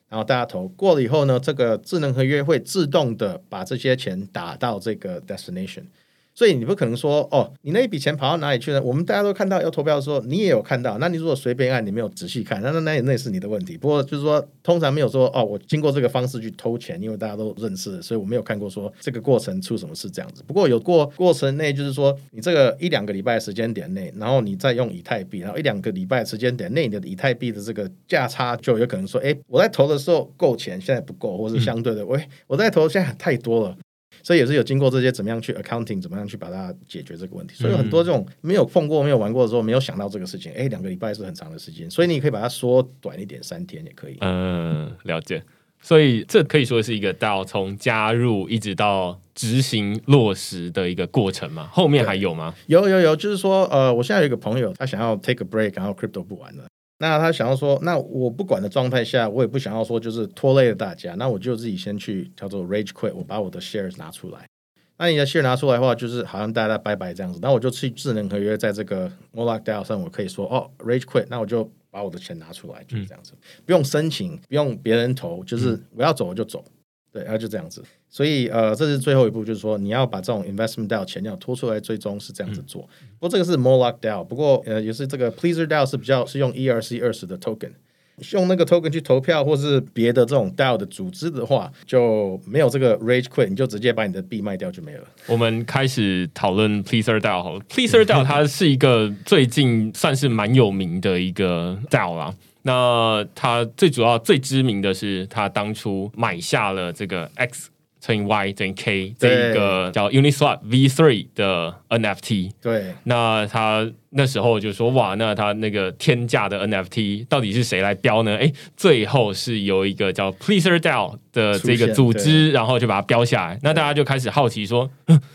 然后大家投过了以后呢，这个智能合约会自动的把这些钱打到这个 destination。所以你不可能说哦，你那一笔钱跑到哪里去呢？我们大家都看到要投票的时候，你也有看到。那你如果随便按，你没有仔细看，那那那那是你的问题。不过就是说，通常没有说哦，我经过这个方式去偷钱，因为大家都认识，所以我没有看过说这个过程出什么事这样子。不过有过过程内，就是说你这个一两个礼拜时间点内，然后你再用以太币，然后一两个礼拜时间点内你的以太币的这个价差就有可能说，哎，我在投的时候够钱，现在不够，或是相对的，喂，我在投现在太多了。所以也是有经过这些怎么样去 accounting，怎么样去把它解决这个问题。所以很多这种没有碰过、没有玩过的时候，没有想到这个事情。哎，两个礼拜是很长的时间，所以你可以把它缩短一点，三天也可以。嗯，了解。所以这可以说是一个到从加入一直到执行落实的一个过程嘛？后面还有吗？有有有，就是说，呃，我现在有一个朋友，他想要 take a break，然后 crypto 不玩了。那他想要说，那我不管的状态下，我也不想要说就是拖累了大家，那我就自己先去叫做 rage quit，我把我的 shares 拿出来。那你的 share 拿出来的话，就是好像大家拜拜这样子。那我就去智能合约，在这个 m o l a k DAO 上，我可以说哦 rage quit，那我就把我的钱拿出来，就是这样子，不用申请，不用别人投，就是我要走我就走。对，然后就这样子，所以呃，这是最后一步，就是说你要把这种 investment DAO 钱要拖出来，最终是这样子做。不过这个是 more lock DAO，不过呃，也是这个 pleaser DAO 是比较是用 ERC 二十的 token，用那个 token 去投票或是别的这种 DAO 的组织的话，就没有这个 rage quit，你就直接把你的币卖掉就没了。我们开始讨论 Pleaser DAO 好了。Pleaser DAO 它是一个最近算是蛮有名的一个 DAO 啦。那他最主要、最知名的是，他当初买下了这个 X 乘以 Y 等于 K 这一个叫 Uniswap V3 的 NFT。对，那他那时候就说：“哇，那他那个天价的 NFT 到底是谁来标呢？”哎，最后是由一个叫 Pleaser DAO 的这个组织，然后就把它标下来。那大家就开始好奇说：“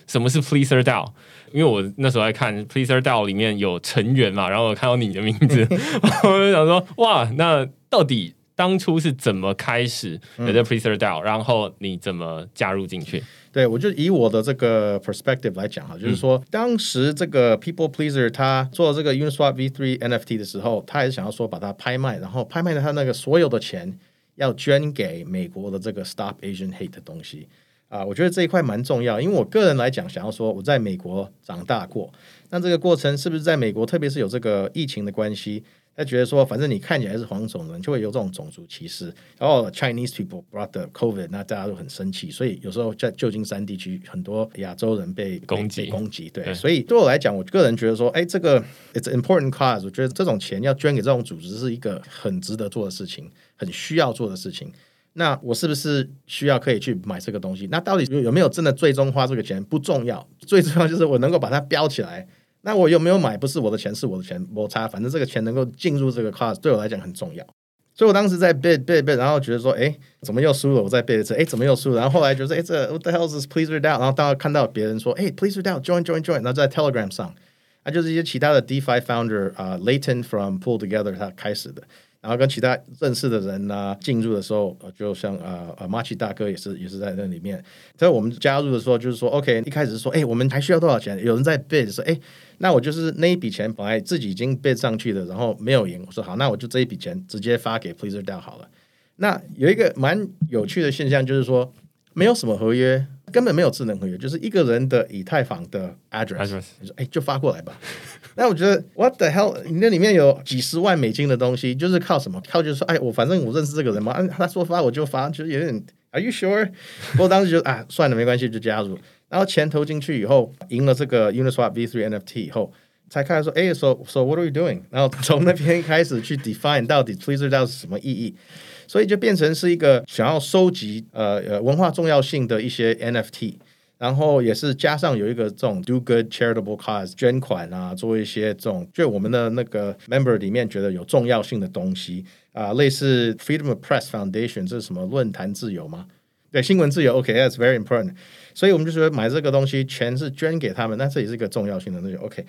什么是 Pleaser DAO？” 因为我那时候在看 Pleaser DAO 里面有成员嘛，然后我看到你的名字，*laughs* 我就想说，哇，那到底当初是怎么开始有这 Pleaser DAO，然后你怎么加入进去？对，我就以我的这个 perspective 来讲哈，就是说，当时这个 People Pleaser 他做这个 Uniswap V3 NFT 的时候，他也想要说把它拍卖，然后拍卖的他那个所有的钱要捐给美国的这个 Stop Asian Hate 的东西啊，我觉得这一块蛮重要，因为我个人来讲，想要说我在美国长大过，那这个过程是不是在美国，特别是有这个疫情的关系？他觉得说，反正你看起来是黄种人，就会有这种种族歧视。然后 Chinese people brought the COVID，那大家都很生气。所以有时候在旧金山地区，很多亚洲人被攻击攻击。对，所以对我来讲，我个人觉得说，哎，这个 it's important cause，我觉得这种钱要捐给这种组织是一个很值得做的事情，很需要做的事情。那我是不是需要可以去买这个东西？那到底有有没有真的最终花这个钱不重要，最重要就是我能够把它标起来。那我有没有买？不是我的钱，是我的钱，摩擦。反正这个钱能够进入这个 class，对我来讲很重要。所以我当时在背背背，然后觉得说，哎，怎么又输了？我再背一次，哎，怎么又输了？然后后来觉得，哎，这 what the hell is pleaser down？然后当看到别人说，哎，pleaser down，join join join，然后在 Telegram 上，那就是一些其他的 DeFi founder 啊，Layton from Pull Together 他开始的。然后跟其他认识的人呢进入的时候，就像呃呃马奇大哥也是也是在那里面。在我们加入的时候，就是说 OK，一开始说哎，我们还需要多少钱？有人在 bid 说哎，那我就是那一笔钱本来自己已经 bid 上去的，然后没有赢。我说好，那我就这一笔钱直接发给 Pleaser DAO 好了。那有一个蛮有趣的现象，就是说没有什么合约。根本没有智能合约，就是一个人的以太坊的 address，你说哎，就发过来吧。*laughs* 那我觉得 what the hell，你那里面有几十万美金的东西，就是靠什么？靠就是说，哎，我反正我认识这个人嘛，他说发我就发，就是有点 Are you sure？不过当时就啊，算了，没关系，就加入。然后钱投进去以后，赢了这个 Uniswap V3 NFT 以后，才开始说，哎，so so what are you doing？然后从那边开始去 define 到底 Twitter 到底是什么意义。所以就变成是一个想要收集呃呃文化重要性的一些 NFT，然后也是加上有一个这种 do good charitable cause 捐款啊，做一些这种就我们的那个 member 里面觉得有重要性的东西啊，类似 Freedom of Press Foundation 这是什么论坛自由吗？对，新闻自由，OK，that's very important。所以我们就说买这个东西钱是捐给他们，那这也是一个重要性的那就 OK。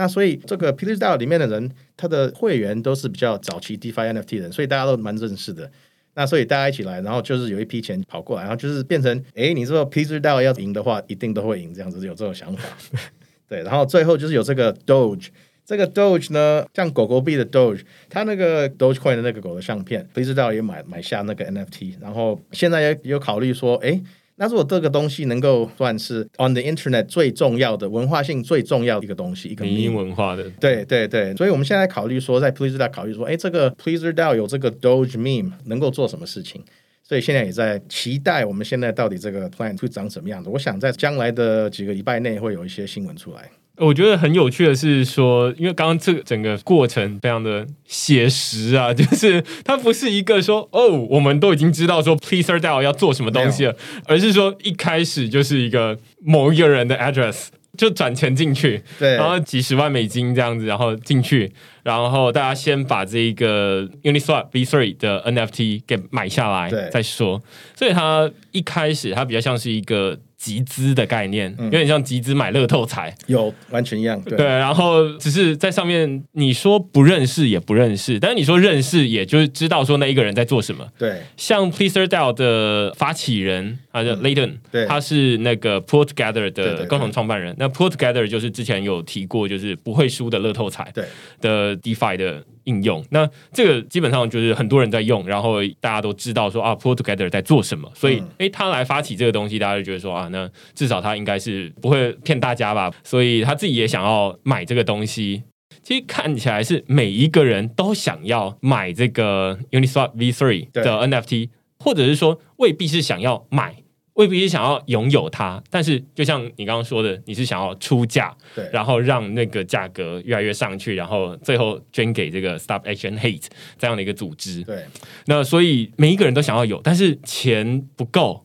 那所以这个 p l e a s DAO 里面的人，他的会员都是比较早期 DeFi NFT 的人，所以大家都蛮认识的。那所以大家一起来，然后就是有一批钱跑过来，然后就是变成，哎，你说 p l e a s DAO 要赢的话，一定都会赢，这样子有这种想法。*laughs* 对，然后最后就是有这个 Doge，这个 Doge 呢，像狗狗币的 Doge，它那个 Dogecoin 的那个狗的相片 p l e a s DAO 也买买下那个 NFT，然后现在也有考虑说，哎。那如果这个东西能够算是 on the internet 最重要的文化性最重要的一个东西，一个民营文化的，对对对，所以我们现在考虑说，在 Pleaser 考虑说，哎，这个 Pleaser DAO 有这个 Doge meme 能够做什么事情？所以现在也在期待，我们现在到底这个 plan 会长什么样子？我想在将来的几个礼拜内会有一些新闻出来。我觉得很有趣的是说，因为刚刚这个整个过程非常的写实啊，*laughs* 就是它不是一个说哦，我们都已经知道说 Pleaser DAO 要做什么东西了，而是说一开始就是一个某一个人的 address 就转钱进去，对，然后几十万美金这样子，然后进去，然后大家先把这一个 Uniswap V3 的 NFT 给买下来再说，所以它一开始它比较像是一个。集资的概念有点像集资买乐透彩，有完全一样。对，然后只是在上面，你说不认识也不认识，但是你说认识，也就是知道说那一个人在做什么。对，像 Pleaser DAO 的发起人，他叫 Layton，他是那个 Put Together 的共同创办人。那 Put Together 就是之前有提过，就是不会输的乐透彩，对的 DeFi 的。应用那这个基本上就是很多人在用，然后大家都知道说啊，Pull Together 在做什么，所以诶，他来发起这个东西，大家就觉得说啊，那至少他应该是不会骗大家吧，所以他自己也想要买这个东西。其实看起来是每一个人都想要买这个 Uniswap V3 的 NFT，或者是说未必是想要买。未必是想要拥有它，但是就像你刚刚说的，你是想要出价，对，然后让那个价格越来越上去，然后最后捐给这个 Stop Action Hate 这样的一个组织。对，那所以每一个人都想要有，但是钱不够，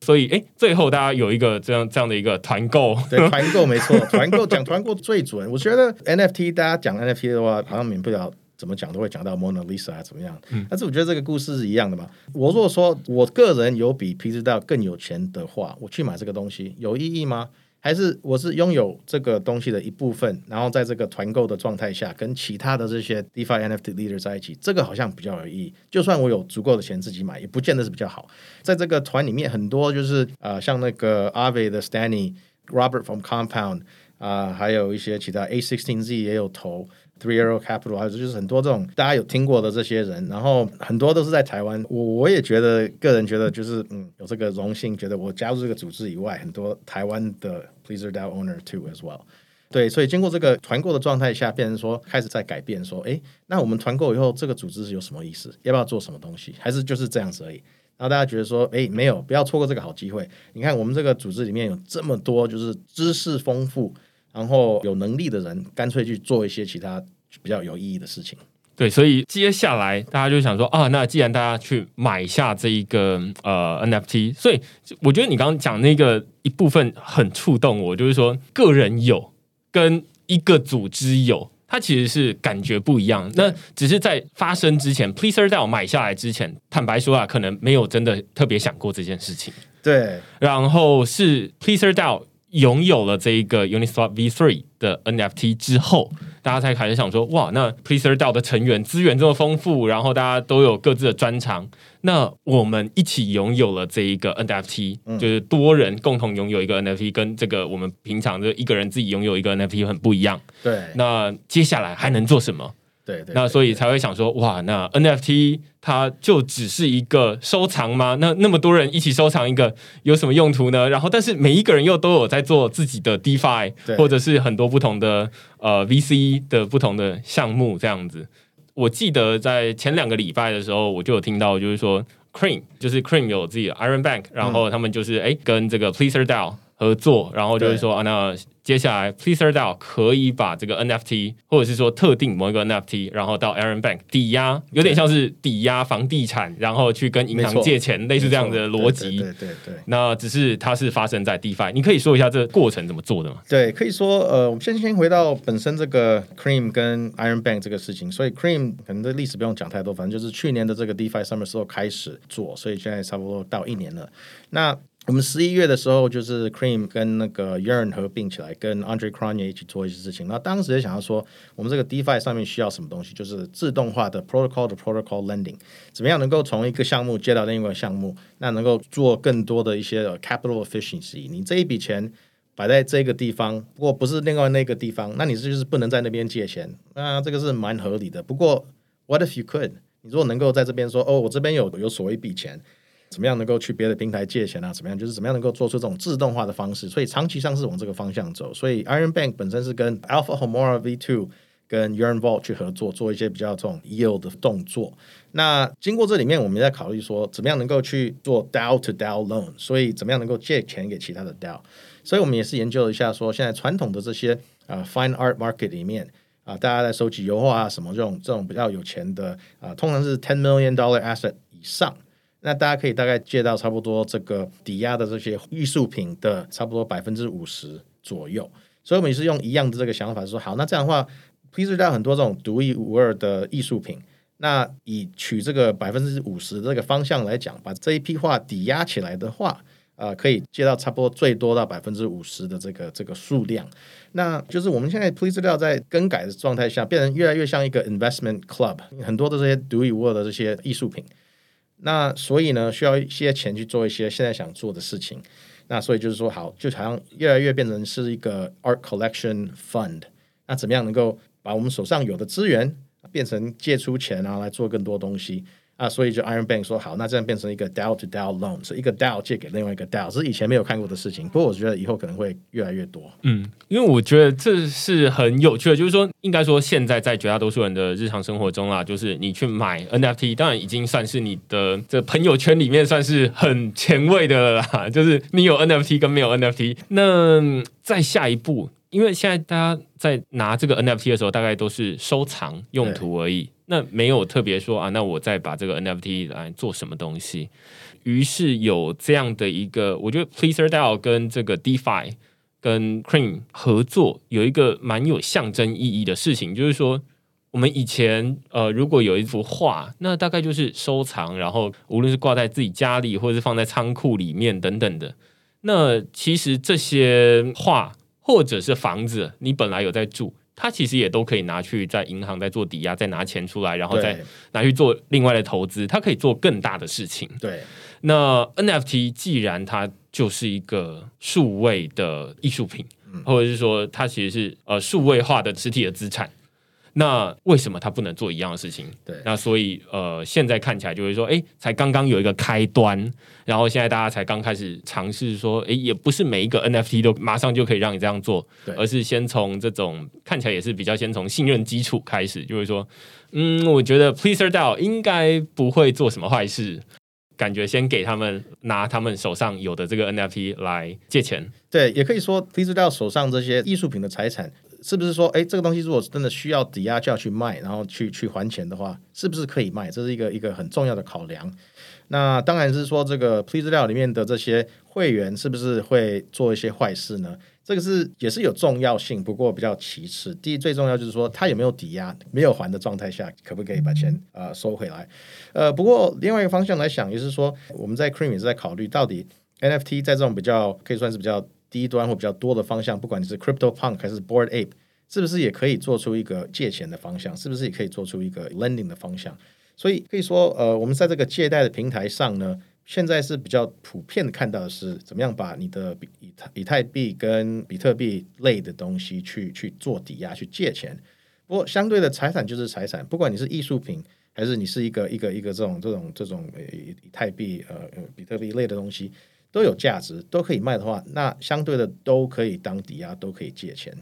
所以哎，最后大家有一个这样这样的一个团购，对，团购没错，团购讲团购最准。我觉得 NFT 大家讲 NFT 的话，好像免不了。怎么讲都会讲到 Mona Lisa 啊，怎么样？但是我觉得这个故事是一样的嘛。我如果说我个人有比 P 知道更有钱的话，我去买这个东西有意义吗？还是我是拥有这个东西的一部分，然后在这个团购的状态下，跟其他的这些 DeFi NFT leader 在一起，这个好像比较有意义。就算我有足够的钱自己买，也不见得是比较好。在这个团里面，很多就是呃，像那个 Ave 的 Stanny、Robert from Compound 啊，还有一些其他 A sixteen Z 也有投。Three Arrow Capital，还有就是很多这种大家有听过的这些人，然后很多都是在台湾。我我也觉得，个人觉得就是嗯，有这个荣幸，觉得我加入这个组织以外，很多台湾的 Pleaser DAO owner too as well。对，所以经过这个团购的状态下，变成说开始在改变，说哎，那我们团购以后，这个组织是有什么意思？要不要做什么东西？还是就是这样子而已？然后大家觉得说，哎，没有，不要错过这个好机会。你看，我们这个组织里面有这么多就是知识丰富。然后有能力的人，干脆去做一些其他比较有意义的事情。对，所以接下来大家就想说啊，那既然大家去买下这一个呃 NFT，所以我觉得你刚刚讲那个一部分很触动我，就是说个人有跟一个组织有，它其实是感觉不一样。那只是在发生之前，Pleaser DAO 买下来之前，坦白说啊，可能没有真的特别想过这件事情。对，然后是 Pleaser DAO。拥有了这一个 Uniswap V3 的 NFT 之后，大家才开始想说：哇，那 Pleaser DAO 的成员资源这么丰富，然后大家都有各自的专长，那我们一起拥有了这一个 NFT，就是多人共同拥有一个 NFT，跟这个我们平常的一个人自己拥有一个 NFT 很不一样。对，那接下来还能做什么？对，那所以才会想说，哇，那 NFT 它就只是一个收藏吗？那那么多人一起收藏一个有什么用途呢？然后，但是每一个人又都有在做自己的 DeFi，或者是很多不同的呃 VC 的不同的项目这样子。我记得在前两个礼拜的时候，我就有听到，就是说 Cream，就是 Cream 有自己的 Iron Bank，然后他们就是哎跟这个 Pleaser DAO 合作，然后就是说啊那。接下来，Pleaser DAO 可以把这个 NFT，或者是说特定某一个 NFT，然后到 Aaron Bank 抵押，有点像是抵押房地产，然后去跟银行借钱，类似这样的逻辑。对对对。那只是它是发生在 DeFi，你可以说一下这个过程怎么做的吗？对，可以说，呃，我们先先回到本身这个 Cream 跟 Iron Bank 这个事情。所以 Cream 可能的历史不用讲太多，反正就是去年的这个 DeFi Summer 时候开始做，所以现在差不多到一年了。那我们十一月的时候，就是 Cream 跟那个 Yearn 合并起来，跟 Andre Cronje 一起做一些事情。那当时也想要说，我们这个 DeFi 上面需要什么东西，就是自动化的 Protocol 的 Protocol Lending，怎么样能够从一个项目接到另一个项目，那能够做更多的一些 Capital Efficiency。你这一笔钱摆在这个地方，不过不是另外那个地方，那你这就是不能在那边借钱。那这个是蛮合理的。不过 What if you could？你如果能够在这边说，哦，我这边有有所谓一笔钱。怎么样能够去别的平台借钱啊？怎么样就是怎么样能够做出这种自动化的方式？所以长期上是往这个方向走。所以 Iron Bank 本身是跟 Alpha Homora V2 跟 Yearn Vault 去合作，做一些比较这种 yield 的动作。那经过这里面，我们在考虑说，怎么样能够去做 DAO to DAO loan？所以怎么样能够借钱给其他的 DAO？所以我们也是研究了一下，说现在传统的这些啊 Fine Art Market 里面啊，大家在收集油画啊什么这种这种比较有钱的啊，通常是 ten million dollar asset 以上。那大家可以大概借到差不多这个抵押的这些艺术品的差不多百分之五十左右，所以我们也是用一样的这个想法说，好，那这样的话，Please 到很多这种独一无二的艺术品，那以取这个百分之五十这个方向来讲，把这一批画抵押起来的话，啊，可以借到差不多最多到百分之五十的这个这个数量，那就是我们现在 Please 料在更改的状态下，变成越来越像一个 investment club，很多的这些独一无二的这些艺术品。那所以呢，需要一些钱去做一些现在想做的事情。那所以就是说，好，就好像越来越变成是一个 art collection fund。那怎么样能够把我们手上有的资源变成借出钱啊，来做更多东西？啊，所以就 Iron Bank 说好，那这样变成一个 DAO to DAO loan，是一个 DAO 借给另外一个 DAO，是以前没有看过的事情。不过我觉得以后可能会越来越多。嗯，因为我觉得这是很有趣的，就是说，应该说现在在绝大多数人的日常生活中啊，就是你去买 NFT，当然已经算是你的这朋友圈里面算是很前卫的了啦。*laughs* 就是你有 NFT 跟没有 NFT，那再下一步，因为现在大家在拿这个 NFT 的时候，大概都是收藏用途而已。那没有特别说啊，那我再把这个 NFT 来做什么东西？于是有这样的一个，我觉得 Pleaser DAO 跟这个 DeFi 跟 Cream 合作，有一个蛮有象征意义的事情，就是说，我们以前呃，如果有一幅画，那大概就是收藏，然后无论是挂在自己家里，或者是放在仓库里面等等的。那其实这些画或者是房子，你本来有在住，它其实也都可以拿去在银行再做抵押，再拿钱出来，然后再拿去做另外的投资，它可以做更大的事情。对，那 NFT 既然它就是一个数位的艺术品，或者是说它其实是呃数位化的实体的资产。那为什么他不能做一样的事情？对，那所以呃，现在看起来就是说，哎，才刚刚有一个开端，然后现在大家才刚开始尝试说，哎，也不是每一个 NFT 都马上就可以让你这样做，而是先从这种看起来也是比较先从信任基础开始，就是说，嗯，我觉得 Pleaser DAO 应该不会做什么坏事，感觉先给他们拿他们手上有的这个 NFT 来借钱，对，也可以说 Pleaser DAO 手上这些艺术品的财产。是不是说，哎，这个东西如果真的需要抵押就要去卖，然后去去还钱的话，是不是可以卖？这是一个一个很重要的考量。那当然是说，这个 Please 料里面的这些会员是不是会做一些坏事呢？这个是也是有重要性，不过比较其次。第一最重要就是说，他有没有抵押，没有还的状态下，可不可以把钱呃收回来？呃，不过另外一个方向来想，也是说，我们在 Cream 也是在考虑，到底 NFT 在这种比较可以算是比较。低端或比较多的方向，不管你是 Crypto Punk 还是 Board Ape，是不是也可以做出一个借钱的方向？是不是也可以做出一个 Lending 的方向？所以可以说，呃，我们在这个借贷的平台上呢，现在是比较普遍看到的是，怎么样把你的以以太币跟比特币类的东西去去做抵押去借钱。不过，相对的财产就是财产，不管你是艺术品，还是你是一个一个一个这种这种这种以以太币呃呃比特币类的东西。都有价值，都可以卖的话，那相对的都可以当抵押，都可以借钱。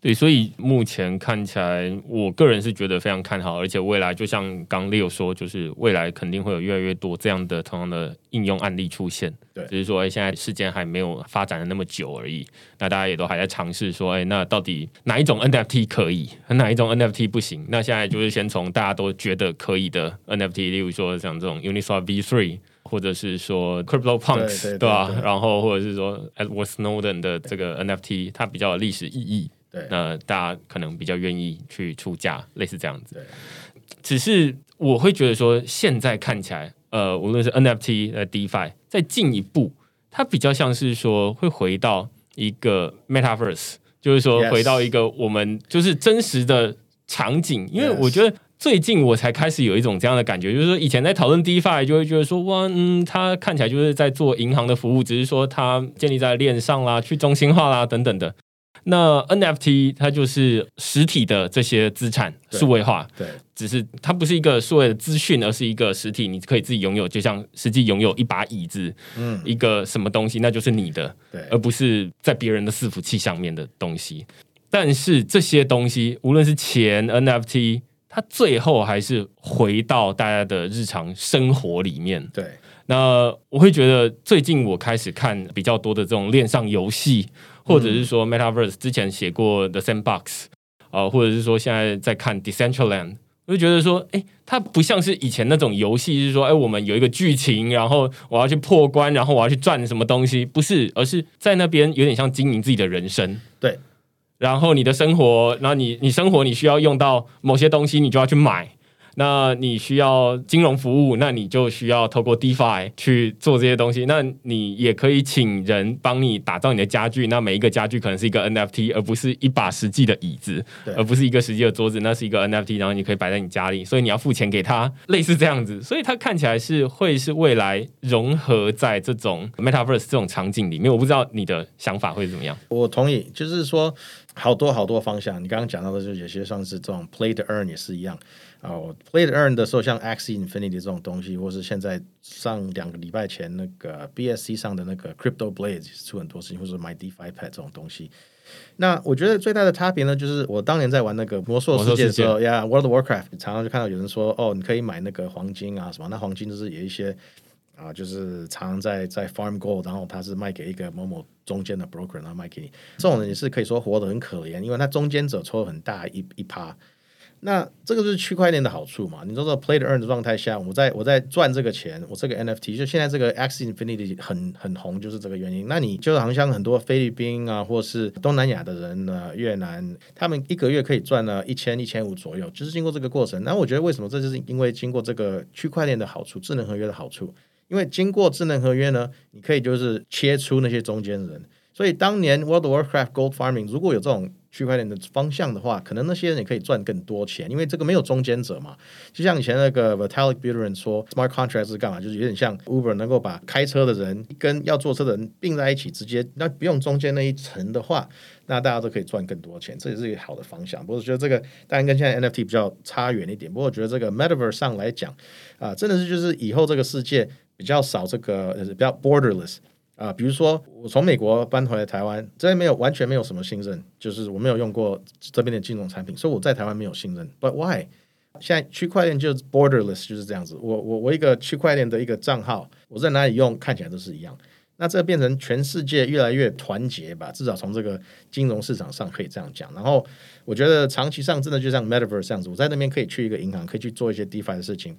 对，所以目前看起来，我个人是觉得非常看好，而且未来就像刚 Leo 说，就是未来肯定会有越来越多这样的同样的应用案例出现。对，只是说，哎，现在时间还没有发展的那么久而已。那大家也都还在尝试说，哎，那到底哪一种 NFT 可以，哪一种 NFT 不行？那现在就是先从大家都觉得可以的 NFT，例如说像这种 Uniswap V3。或者是说 Crypto Punks 对吧？然后或者是说 Edward Snowden 的这个 NFT，它比较有历史意义，对，那大家可能比较愿意去出价，类似这样子。只是我会觉得说，现在看起来，呃，无论是 NFT 呃 DeFi，再进一步，它比较像是说会回到一个 Metaverse，就是说回到一个我们就是真实的场景，因为我觉得。最近我才开始有一种这样的感觉，就是说以前在讨论 DeFi 就会觉得说哇，嗯，它看起来就是在做银行的服务，只是说它建立在链上啦、去中心化啦等等的。那 NFT 它就是实体的这些资产数位化，对，只是它不是一个数位的资讯，而是一个实体，你可以自己拥有，就像实际拥有一把椅子，嗯，一个什么东西，那就是你的，对，而不是在别人的伺服器上面的东西。但是这些东西，无论是钱 NFT。它最后还是回到大家的日常生活里面。对，那我会觉得最近我开始看比较多的这种链上游戏，或者是说 Metaverse 之前写过的 Sandbox 啊，或者是说现在在看 Decentraland，我就觉得说，哎，它不像是以前那种游戏，是说，哎，我们有一个剧情，然后我要去破关，然后我要去赚什么东西，不是，而是在那边有点像经营自己的人生。对。然后你的生活，然后你你生活你需要用到某些东西，你就要去买。那你需要金融服务，那你就需要透过 DeFi 去做这些东西。那你也可以请人帮你打造你的家具。那每一个家具可能是一个 NFT，而不是一把实际的椅子，而不是一个实际的桌子。那是一个 NFT，然后你可以摆在你家里，所以你要付钱给他，类似这样子。所以它看起来是会是未来融合在这种 Metaverse 这种场景里面。我不知道你的想法会怎么样。我同意，就是说好多好多方向。你刚刚讲到的，就有些像是这种 Play to Earn 也是一样。哦，Play to Earn 的时候，像 Axie Infinity 这种东西，或是现在上两个礼拜前那个 BSC 上的那个 Crypto Blades 出很多事情，或者 My DeFi Pad 这种东西。那我觉得最大的差别呢，就是我当年在玩那个魔兽世界的时候，呀，World Warcraft，常常就看到有人说，哦，你可以买那个黄金啊什么，那黄金就是有一些啊，就是常常在在 Farm go，然后他是卖给一个某某中间的 Broker，然后卖给你，这种人也是可以说活得很可怜，因为他中间者抽很大一一趴。那这个就是区块链的好处嘛？你说说 play to earn 的状态下，我在我在赚这个钱，我这个 NFT 就现在这个 X Infinity 很很红，就是这个原因。那你就好像很多菲律宾啊，或是东南亚的人呢，越南，他们一个月可以赚了一千一千五左右，就是经过这个过程。那我觉得为什么？这就是因为经过这个区块链的好处，智能合约的好处。因为经过智能合约呢，你可以就是切出那些中间人。所以当年 World Warcraft Gold Farming 如果有这种区块链的方向的话，可能那些人也可以赚更多钱，因为这个没有中间者嘛。就像以前那个 Vitalik Buterin 说，Smart Contract 是干嘛？就是有点像 Uber 能够把开车的人跟要坐车的人并在一起，直接那不用中间那一层的话，那大家都可以赚更多钱，这也是一个好的方向。不过我觉得这个当然跟现在 NFT 比较差远一点，不过我觉得这个 Metaverse 上来讲啊，真的是就是以后这个世界比较少这个呃比较 borderless。啊，比如说我从美国搬回来台湾，这边没有完全没有什么信任，就是我没有用过这边的金融产品，所以我在台湾没有信任。But why？现在区块链就是 borderless，就是这样子。我我我一个区块链的一个账号，我在哪里用看起来都是一样。那这变成全世界越来越团结吧，至少从这个金融市场上可以这样讲。然后我觉得长期上真的就像 Metaverse 这样子，我在那边可以去一个银行，可以去做一些 DeFi 的事情。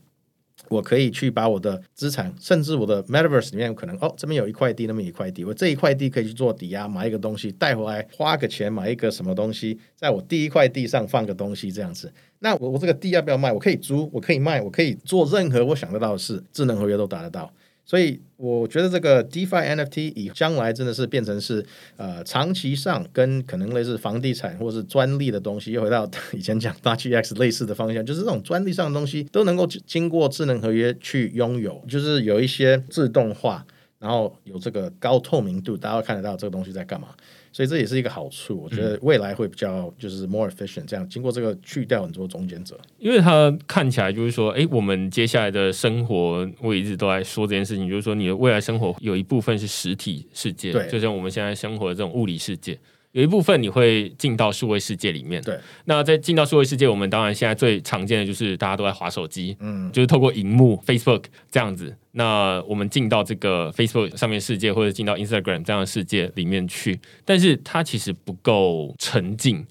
我可以去把我的资产，甚至我的 Metaverse 里面可能哦，这边有一块地，那么一块地，我这一块地可以去做抵押，买一个东西带回来，花个钱买一个什么东西，在我第一块地上放个东西，这样子。那我我这个地要不要卖？我可以租，我可以卖，我可以做任何我想得到的事，智能合约都达得到。所以我觉得这个 DeFi NFT 以将来真的是变成是呃长期上跟可能类似房地产或是专利的东西，又回到以前讲八七 X 类似的方向，就是这种专利上的东西都能够经过智能合约去拥有，就是有一些自动化，然后有这个高透明度，大家看得到这个东西在干嘛。所以这也是一个好处，我觉得未来会比较就是 more efficient，这样经过这个去掉很多中间者，因为它看起来就是说，哎，我们接下来的生活，我一直都在说这件事情，就是说你的未来生活有一部分是实体世界，对，就像我们现在生活的这种物理世界。有一部分你会进到数位世界里面，对。那在进到数位世界，我们当然现在最常见的就是大家都在划手机，嗯，就是透过荧幕 Facebook 这样子。那我们进到这个 Facebook 上面世界，或者进到 Instagram 这样的世界里面去，但是它其实不够沉浸。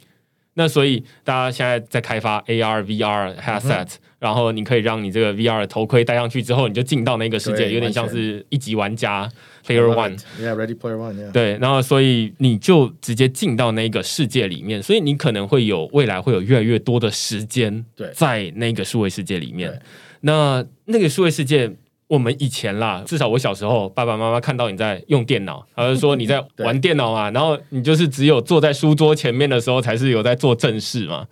那所以大家现在在开发 AR、VR headset，然后你可以让你这个 VR 的头盔戴上去之后，你就进到那个世界，有点像是一级玩家 Player One，Yeah，Ready Player One，对，然后所以你就直接进到那个世界里面，所以你可能会有未来会有越来越多的时间在那个数位世界里面。那那个数位世界。我们以前啦，至少我小时候，爸爸妈妈看到你在用电脑，他就说你在 *laughs* 玩电脑啊，然后你就是只有坐在书桌前面的时候，才是有在做正事嘛。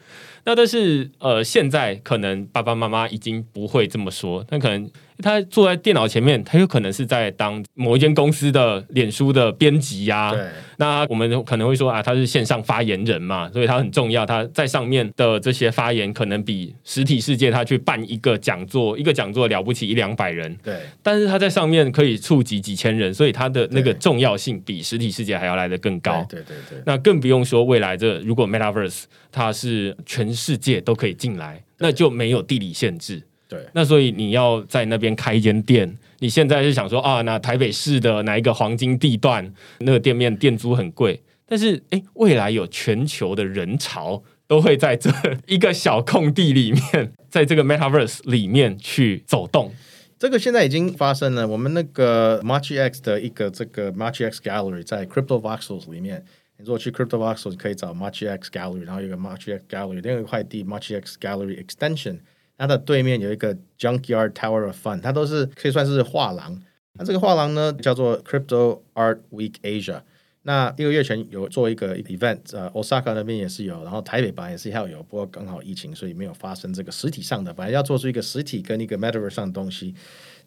那但是呃，现在可能爸爸妈妈已经不会这么说，那可能。他坐在电脑前面，他有可能是在当某一间公司的脸书的编辑呀。对，那我们可能会说啊，他是线上发言人嘛，所以他很重要。他在上面的这些发言，可能比实体世界他去办一个讲座，一个讲座了不起一两百人。对，但是他在上面可以触及几千人，所以他的那个重要性比实体世界还要来得更高。对对对。那更不用说未来这如果 Metaverse 它是全世界都可以进来，那就没有地理限制。对，那所以你要在那边开一间店，你现在是想说啊，那台北市的哪一个黄金地段，那个店面店租很贵，但是哎，未来有全球的人潮都会在这一个小空地里面，*laughs* 在这个 Metaverse 里面去走动，这个现在已经发生了。我们那个 March X 的一个这个 March X Gallery 在 Crypto Voxels 里面，你如果去 Crypto Voxels 可以找 March X Gallery，然后有个 March X Gallery，另外一块地 March X Gallery Extension。它的对面有一个 Junkyard Tower of Fun，它都是可以算是画廊。那这个画廊呢，叫做 Crypto Art Week Asia。那一个月前有做一个 event，呃，Osaka 那边也是有，然后台北版也是要有，不过刚好疫情，所以没有发生这个实体上的。本来要做出一个实体跟一个 Metaverse 上的东西。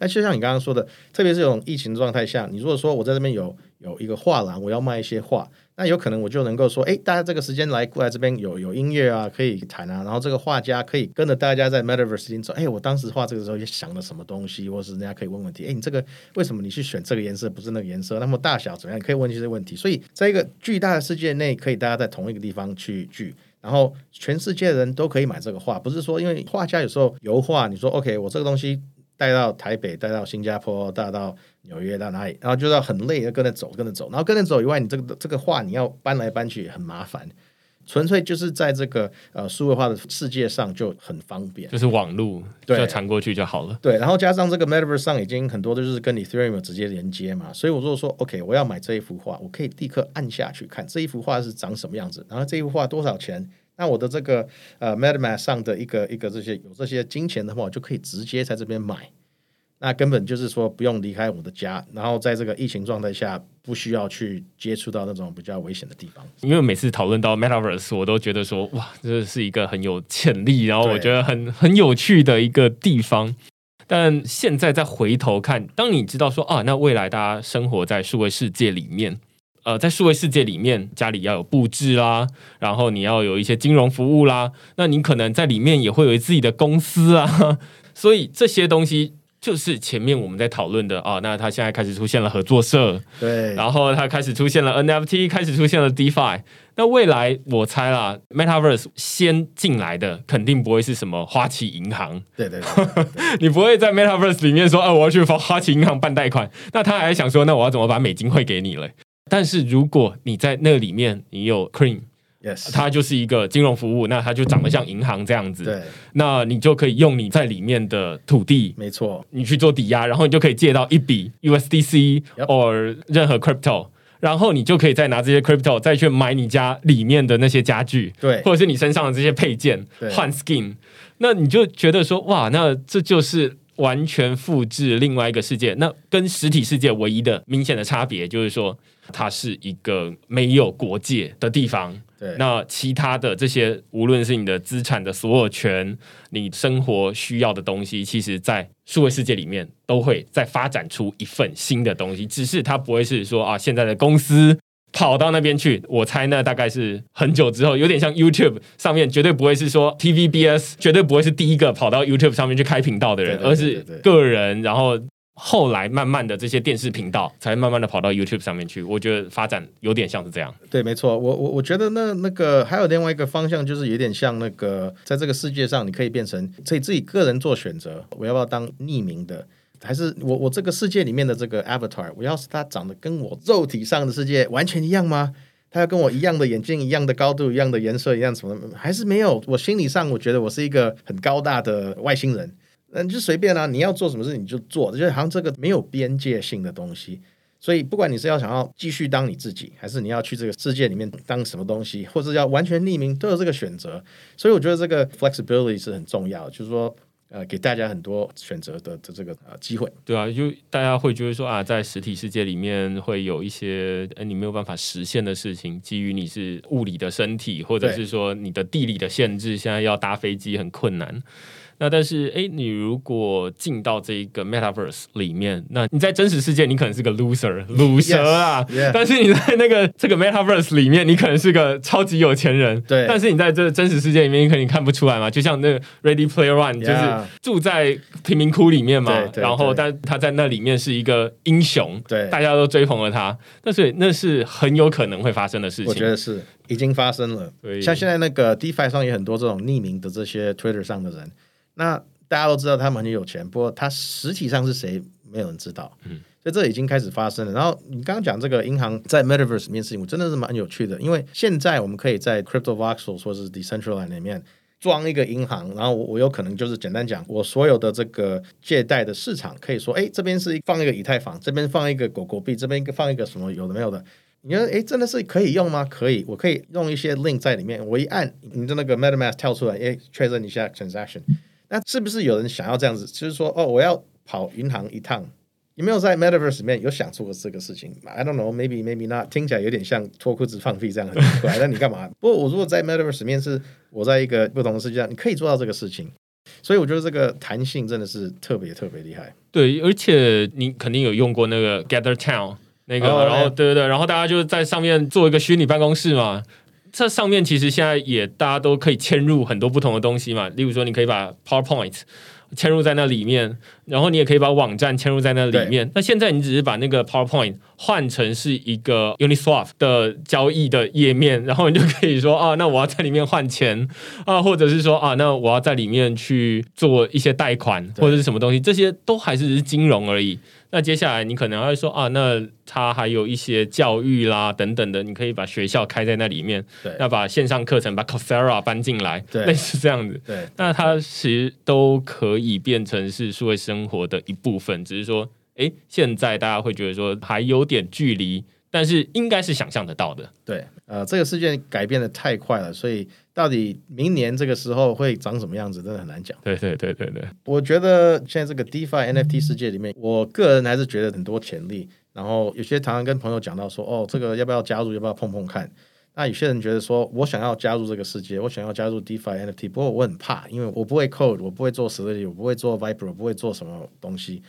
那就像你刚刚说的，特别是这种疫情状态下，你如果说我在这边有有一个画廊，我要卖一些画。那有可能我就能够说，哎，大家这个时间来过来这边有有音乐啊，可以谈啊，然后这个画家可以跟着大家在 Metaverse 里走，哎，我当时画这个时候也想了什么东西，或是人家可以问问题，哎，你这个为什么你去选这个颜色不是那个颜色？那么大小怎么样？可以问这些问题。所以在一个巨大的世界内，可以大家在同一个地方去聚，然后全世界人都可以买这个画，不是说因为画家有时候油画，你说 OK，我这个东西带到台北，带到新加坡，带到。纽约到哪里，然后就要很累，要跟着走，跟着走，然后跟着走以外，你这个这个画你要搬来搬去很麻烦，纯粹就是在这个呃数位化的世界上就很方便，就是网路对传过去就好了。对，然后加上这个 Metaverse 上已经很多都是跟你 Ethereum 直接连接嘛，所以我如果说 OK，我要买这一幅画，我可以立刻按下去看这一幅画是长什么样子，然后这一幅画多少钱，那我的这个呃 m e t a m a s 上的一个一个这些有这些金钱的话，我就可以直接在这边买。那根本就是说不用离开我的家，然后在这个疫情状态下，不需要去接触到那种比较危险的地方。因为每次讨论到 Metaverse，我都觉得说，哇，这是一个很有潜力，然后我觉得很很有趣的一个地方。但现在再回头看，当你知道说啊，那未来大家生活在数位世界里面，呃，在数位世界里面，家里要有布置啦，然后你要有一些金融服务啦，那你可能在里面也会有自己的公司啊，*laughs* 所以这些东西。就是前面我们在讨论的啊，那它现在开始出现了合作社，对，然后它开始出现了 NFT，开始出现了 DeFi。那未来我猜啦，Metaverse 先进来的肯定不会是什么花旗银行，对 *laughs* 对，你不会在 Metaverse 里面说，啊，我要去花旗银行办贷款，那他还想说，那我要怎么把美金汇给你嘞？但是如果你在那里面，你有 Cream。Yes，它就是一个金融服务，那它就长得像银行这样子。对，那你就可以用你在里面的土地，没错，你去做抵押，然后你就可以借到一笔 USDC 或任何 crypto，然后你就可以再拿这些 crypto 再去买你家里面的那些家具，对，或者是你身上的这些配件换 skin，那你就觉得说哇，那这就是完全复制另外一个世界。那跟实体世界唯一的明显的差别就是说，它是一个没有国界的地方。对那其他的这些，无论是你的资产的所有权，你生活需要的东西，其实，在数位世界里面都会再发展出一份新的东西。只是它不会是说啊，现在的公司跑到那边去。我猜那大概是很久之后，有点像 YouTube 上面，绝对不会是说 TVBS，绝对不会是第一个跑到 YouTube 上面去开频道的人，而是个人，然后。后来慢慢的这些电视频道才慢慢的跑到 YouTube 上面去，我觉得发展有点像是这样。对，没错，我我我觉得那那个还有另外一个方向，就是有点像那个在这个世界上，你可以变成可以自己个人做选择，我要不要当匿名的，还是我我这个世界里面的这个 Avatar，我要是他长得跟我肉体上的世界完全一样吗？他要跟我一样的眼睛、一样的高度、一样的颜色、一样什么？还是没有？我心理上我觉得我是一个很高大的外星人。那你就随便啊，你要做什么事你就做，就好像这个没有边界性的东西。所以不管你是要想要继续当你自己，还是你要去这个世界里面当什么东西，或者要完全匿名，都有这个选择。所以我觉得这个 flexibility 是很重要，就是说呃，给大家很多选择的的这个呃机会。对啊，就大家会觉得说啊，在实体世界里面会有一些哎你没有办法实现的事情，基于你是物理的身体，或者是说你的地理的限制，现在要搭飞机很困难。那但是，哎，你如果进到这一个 metaverse 里面，那你在真实世界你可能是个 loser，*laughs* 卤蛇啊。但是你在那个这个 metaverse 里面，你可能是个超级有钱人。对。但是你在这真实世界里面，你肯定看不出来嘛。就像那个 Ready Player One，就是住在贫民窟里面嘛。然后，但他在那里面是一个英雄。对。大家都追捧了他。但是那是很有可能会发生的事情。我觉得是已经发生了。像现在那个 DeFi 上有很多这种匿名的这些 Twitter 上的人。那大家都知道他们很有钱，不过他实体上是谁，没有人知道。嗯，所以这已经开始发生了。然后你刚刚讲这个银行在 Metaverse 里面事情，我真的是蛮有趣的，因为现在我们可以在 Crypto Voxel 或是 Decentraland 里面装一个银行，然后我我有可能就是简单讲，我所有的这个借贷的市场可以说，哎，这边是放一个以太坊，这边放一个狗狗币，这边一个放一个什么有的没有的。你觉得哎，真的是可以用吗？可以，我可以用一些 link 在里面，我一按你的那个 MetaMask 跳出来，哎，确认一下 transaction。那是不是有人想要这样子？就是说，哦，我要跑银行一趟，有没有在 Metaverse 里面有想出过这个事情？I don't know, maybe, maybe not。听起来有点像脱裤子放屁这样很奇怪。*laughs* 那你干嘛？不过我如果在 Metaverse 里面是我在一个不同的世界上，你可以做到这个事情。所以我觉得这个弹性真的是特别特别厉害。对，而且你肯定有用过那个 Gather Town 那个，然后对对对，然后大家就在上面做一个虚拟办公室嘛。这上面其实现在也大家都可以嵌入很多不同的东西嘛，例如说你可以把 PowerPoint 嵌入在那里面，然后你也可以把网站嵌入在那里面。那现在你只是把那个 PowerPoint 换成是一个 Uniswap 的交易的页面，然后你就可以说啊，那我要在里面换钱啊，或者是说啊，那我要在里面去做一些贷款或者是什么东西，这些都还是是金融而已。那接下来你可能会说啊，那它还有一些教育啦等等的，你可以把学校开在那里面，要把线上课程把 Coursera 搬进来，*laughs* 类似这样子。对，那它其实都可以变成是数位生活的一部分，只是说，哎，现在大家会觉得说还有点距离但是应该是想象得到的。对，呃，这个事件改变的太快了，所以到底明年这个时候会长什么样子，真的很难讲。对对对对对，我觉得现在这个 DeFi NFT 世界里面，我个人还是觉得很多潜力。然后有些常常跟朋友讲到说，哦，这个要不要加入，要不要碰碰看？那有些人觉得说，我想要加入这个世界，我想要加入 DeFi NFT，不过我很怕，因为我不会 code，我不会做 Solidity，我不会做 Viper，我不会做什么东西。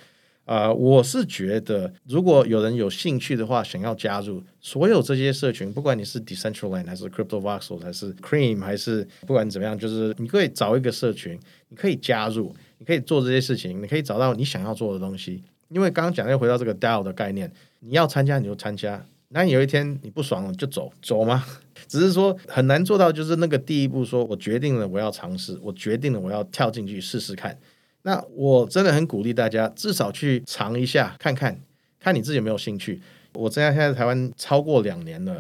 啊，我是觉得，如果有人有兴趣的话，想要加入所有这些社群，不管你是 Decentraland 还是 Crypto Voxel 还是 Cream 还是不管怎么样，就是你可以找一个社群，你可以加入，你可以做这些事情，你可以找到你想要做的东西。因为刚刚讲又回到这个 DAO 的概念，你要参加你就参加，那有一天你不爽了就走走吗？*laughs* 只是说很难做到，就是那个第一步，说我决定了我要尝试，我决定了我要跳进去试试看。那我真的很鼓励大家，至少去尝一下，看看看你自己有没有兴趣。我这样现在台湾超过两年了，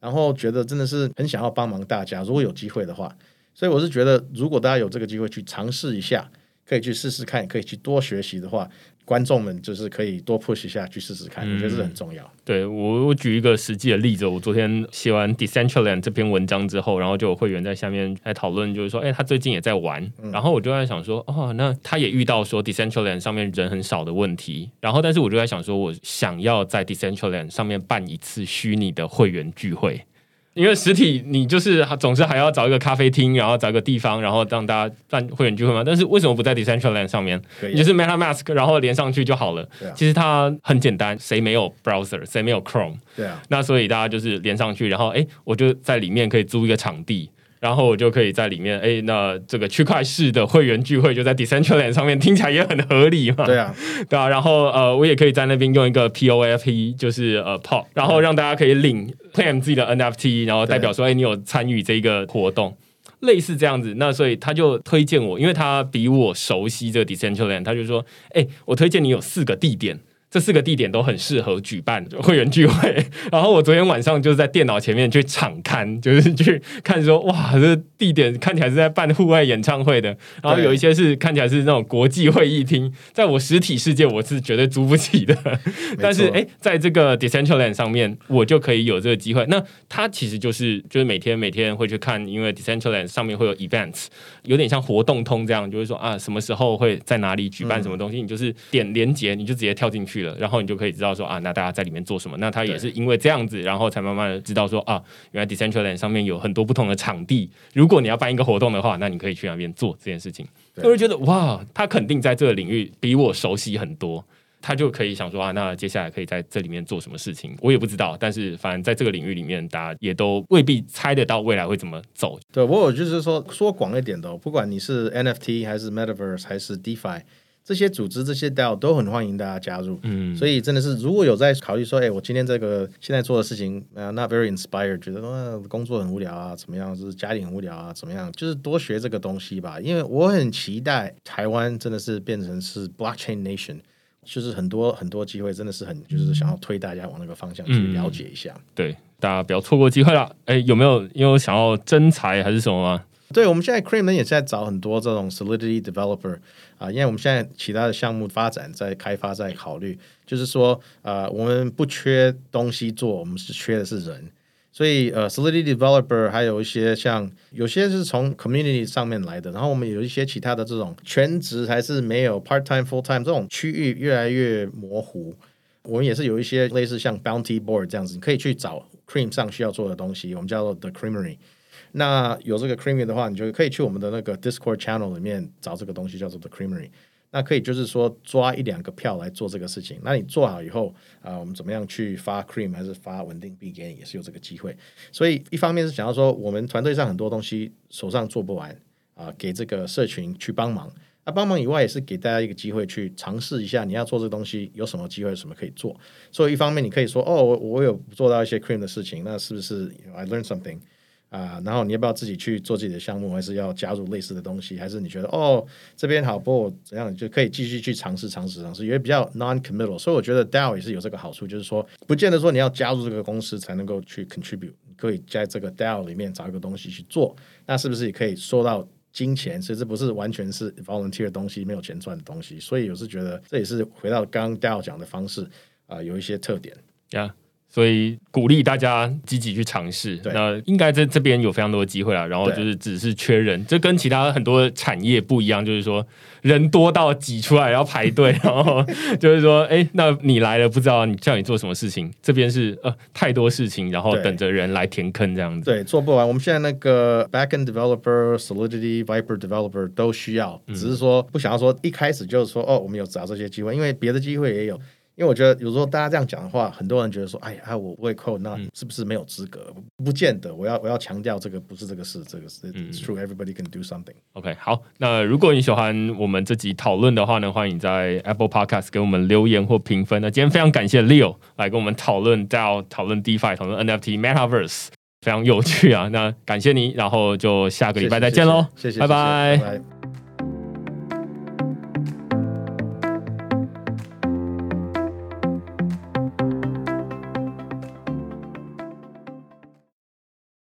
然后觉得真的是很想要帮忙大家，如果有机会的话，所以我是觉得，如果大家有这个机会去尝试一下，可以去试试看，可以去多学习的话。观众们就是可以多 push 一下去试试看，我觉得这很重要。对我，我举一个实际的例子，我昨天写完 Decentraland 这篇文章之后，然后就有会员在下面来讨论，就是说，哎，他最近也在玩，然后我就在想说，哦，那他也遇到说 Decentraland 上面人很少的问题，然后但是我就在想说，我想要在 Decentraland 上面办一次虚拟的会员聚会。因为实体你就是总是还要找一个咖啡厅，然后找个地方，然后让大家办会员聚会嘛。但是为什么不在 Decentraland 上面？就是 MetaMask，然后连上去就好了。其实它很简单，谁没有 Browser，谁没有 Chrome？对啊。那所以大家就是连上去，然后哎，我就在里面可以租一个场地。然后我就可以在里面，哎，那这个区块式的会员聚会就在 Decentraland 上面，听起来也很合理嘛。对啊，*laughs* 对啊。然后呃，我也可以在那边用一个 POFP，就是呃 POP，然后让大家可以领 claim 自己的 NFT，然后代表说，哎，你有参与这个活动，类似这样子。那所以他就推荐我，因为他比我熟悉这个 Decentraland，他就说，哎，我推荐你有四个地点。这四个地点都很适合举办会员聚会，然后我昨天晚上就是在电脑前面去场看，就是去看说哇，这地点看起来是在办户外演唱会的，然后有一些是看起来是那种国际会议厅，在我实体世界我是绝对租不起的，但是哎，在这个 Decentraland 上面我就可以有这个机会。那它其实就是就是每天每天会去看，因为 Decentraland 上面会有 events，有点像活动通这样，就是说啊，什么时候会在哪里举办什么东西，你就是点连接，你就直接跳进去。然后你就可以知道说啊，那大家在里面做什么？那他也是因为这样子，然后才慢慢的知道说啊，原来 Decentraland 上面有很多不同的场地。如果你要办一个活动的话，那你可以去那边做这件事情。我就觉得哇，他肯定在这个领域比我熟悉很多，他就可以想说啊，那接下来可以在这里面做什么事情？我也不知道，但是反正在这个领域里面，大家也都未必猜得到未来会怎么走。对我有就是说说广一点的，不管你是 NFT 还是 Metaverse 还是 DeFi。这些组织、这些 DAO 都很欢迎大家加入，嗯，所以真的是如果有在考虑说，哎，我今天这个现在做的事情，呃，not very inspired，觉得说工作很无聊啊，怎么样，就是家里很无聊啊，怎么样，就是多学这个东西吧。因为我很期待台湾真的是变成是 blockchain nation，就是很多很多机会，真的是很就是想要推大家往那个方向去了解一下。对，大家不要错过机会了。哎，有没有因为想要增财还是什么吗？对，我们现在 Cream 呢也是在找很多这种 Solidity developer 啊，因为我们现在其他的项目发展在开发，在考虑，就是说，呃，我们不缺东西做，我们是缺的是人，所以呃，Solidity developer 还有一些像有些是从 Community 上面来的，然后我们有一些其他的这种全职还是没有 Part time Full time 这种区域越来越模糊，我们也是有一些类似像 Bounty Board 这样子，你可以去找 Cream 上需要做的东西，我们叫做 The Creamery。那有这个 Creamy 的话，你就可以去我们的那个 Discord channel 里面找这个东西，叫做 The Creamery。那可以就是说抓一两个票来做这个事情。那你做好以后啊，我们怎么样去发 Cream 还是发稳定币给你，也是有这个机会。所以一方面是想要说，我们团队上很多东西手上做不完啊，给这个社群去帮忙。那帮忙以外，也是给大家一个机会去尝试一下，你要做这个东西有什么机会，什么可以做。所以一方面你可以说，哦，我我有做到一些 Cream 的事情，那是不是 I learn something？啊，然后你要不要自己去做自己的项目，还是要加入类似的东西？还是你觉得哦这边好，不怎样就可以继续去尝试尝试尝试，因为比较 non-committal。所以我觉得 DAO 也是有这个好处，就是说不见得说你要加入这个公司才能够去 contribute，可以在这个 DAO 里面找一个东西去做，那是不是也可以收到金钱？所以这不是完全是 volunteer 的东西，没有钱赚的东西。所以我是觉得这也是回到刚刚 DAO 讲的方式啊，有一些特点呀。所以鼓励大家积极去尝试。那应该在这边有非常多的机会啊。然后就是只是缺人，这跟其他很多产业不一样，就是说人多到挤出来要排队，然后就是说，哎，那你来了不知道你叫你做什么事情，这边是呃太多事情，然后等着人来填坑这样子。对，做不完。我们现在那个 backend developer、Solidity、Viper developer 都需要，只是说不想要说一开始就是说哦，我们有找这些机会，因为别的机会也有。因为我觉得有时候大家这样讲的话，很多人觉得说，哎呀，我不会扣，那是不是没有资格？不见得。我要我要强调这个不是这个事，这个是 true. Everybody can do something. OK，好。那如果你喜欢我们这集讨论的话呢，欢迎在 Apple Podcast 给我们留言或评分。那今天非常感谢 Leo 来跟我们讨论到讨论 DeFi、讨论 NFT、Metaverse，非常有趣啊。那感谢你，然后就下个礼拜再见喽，谢谢，拜拜。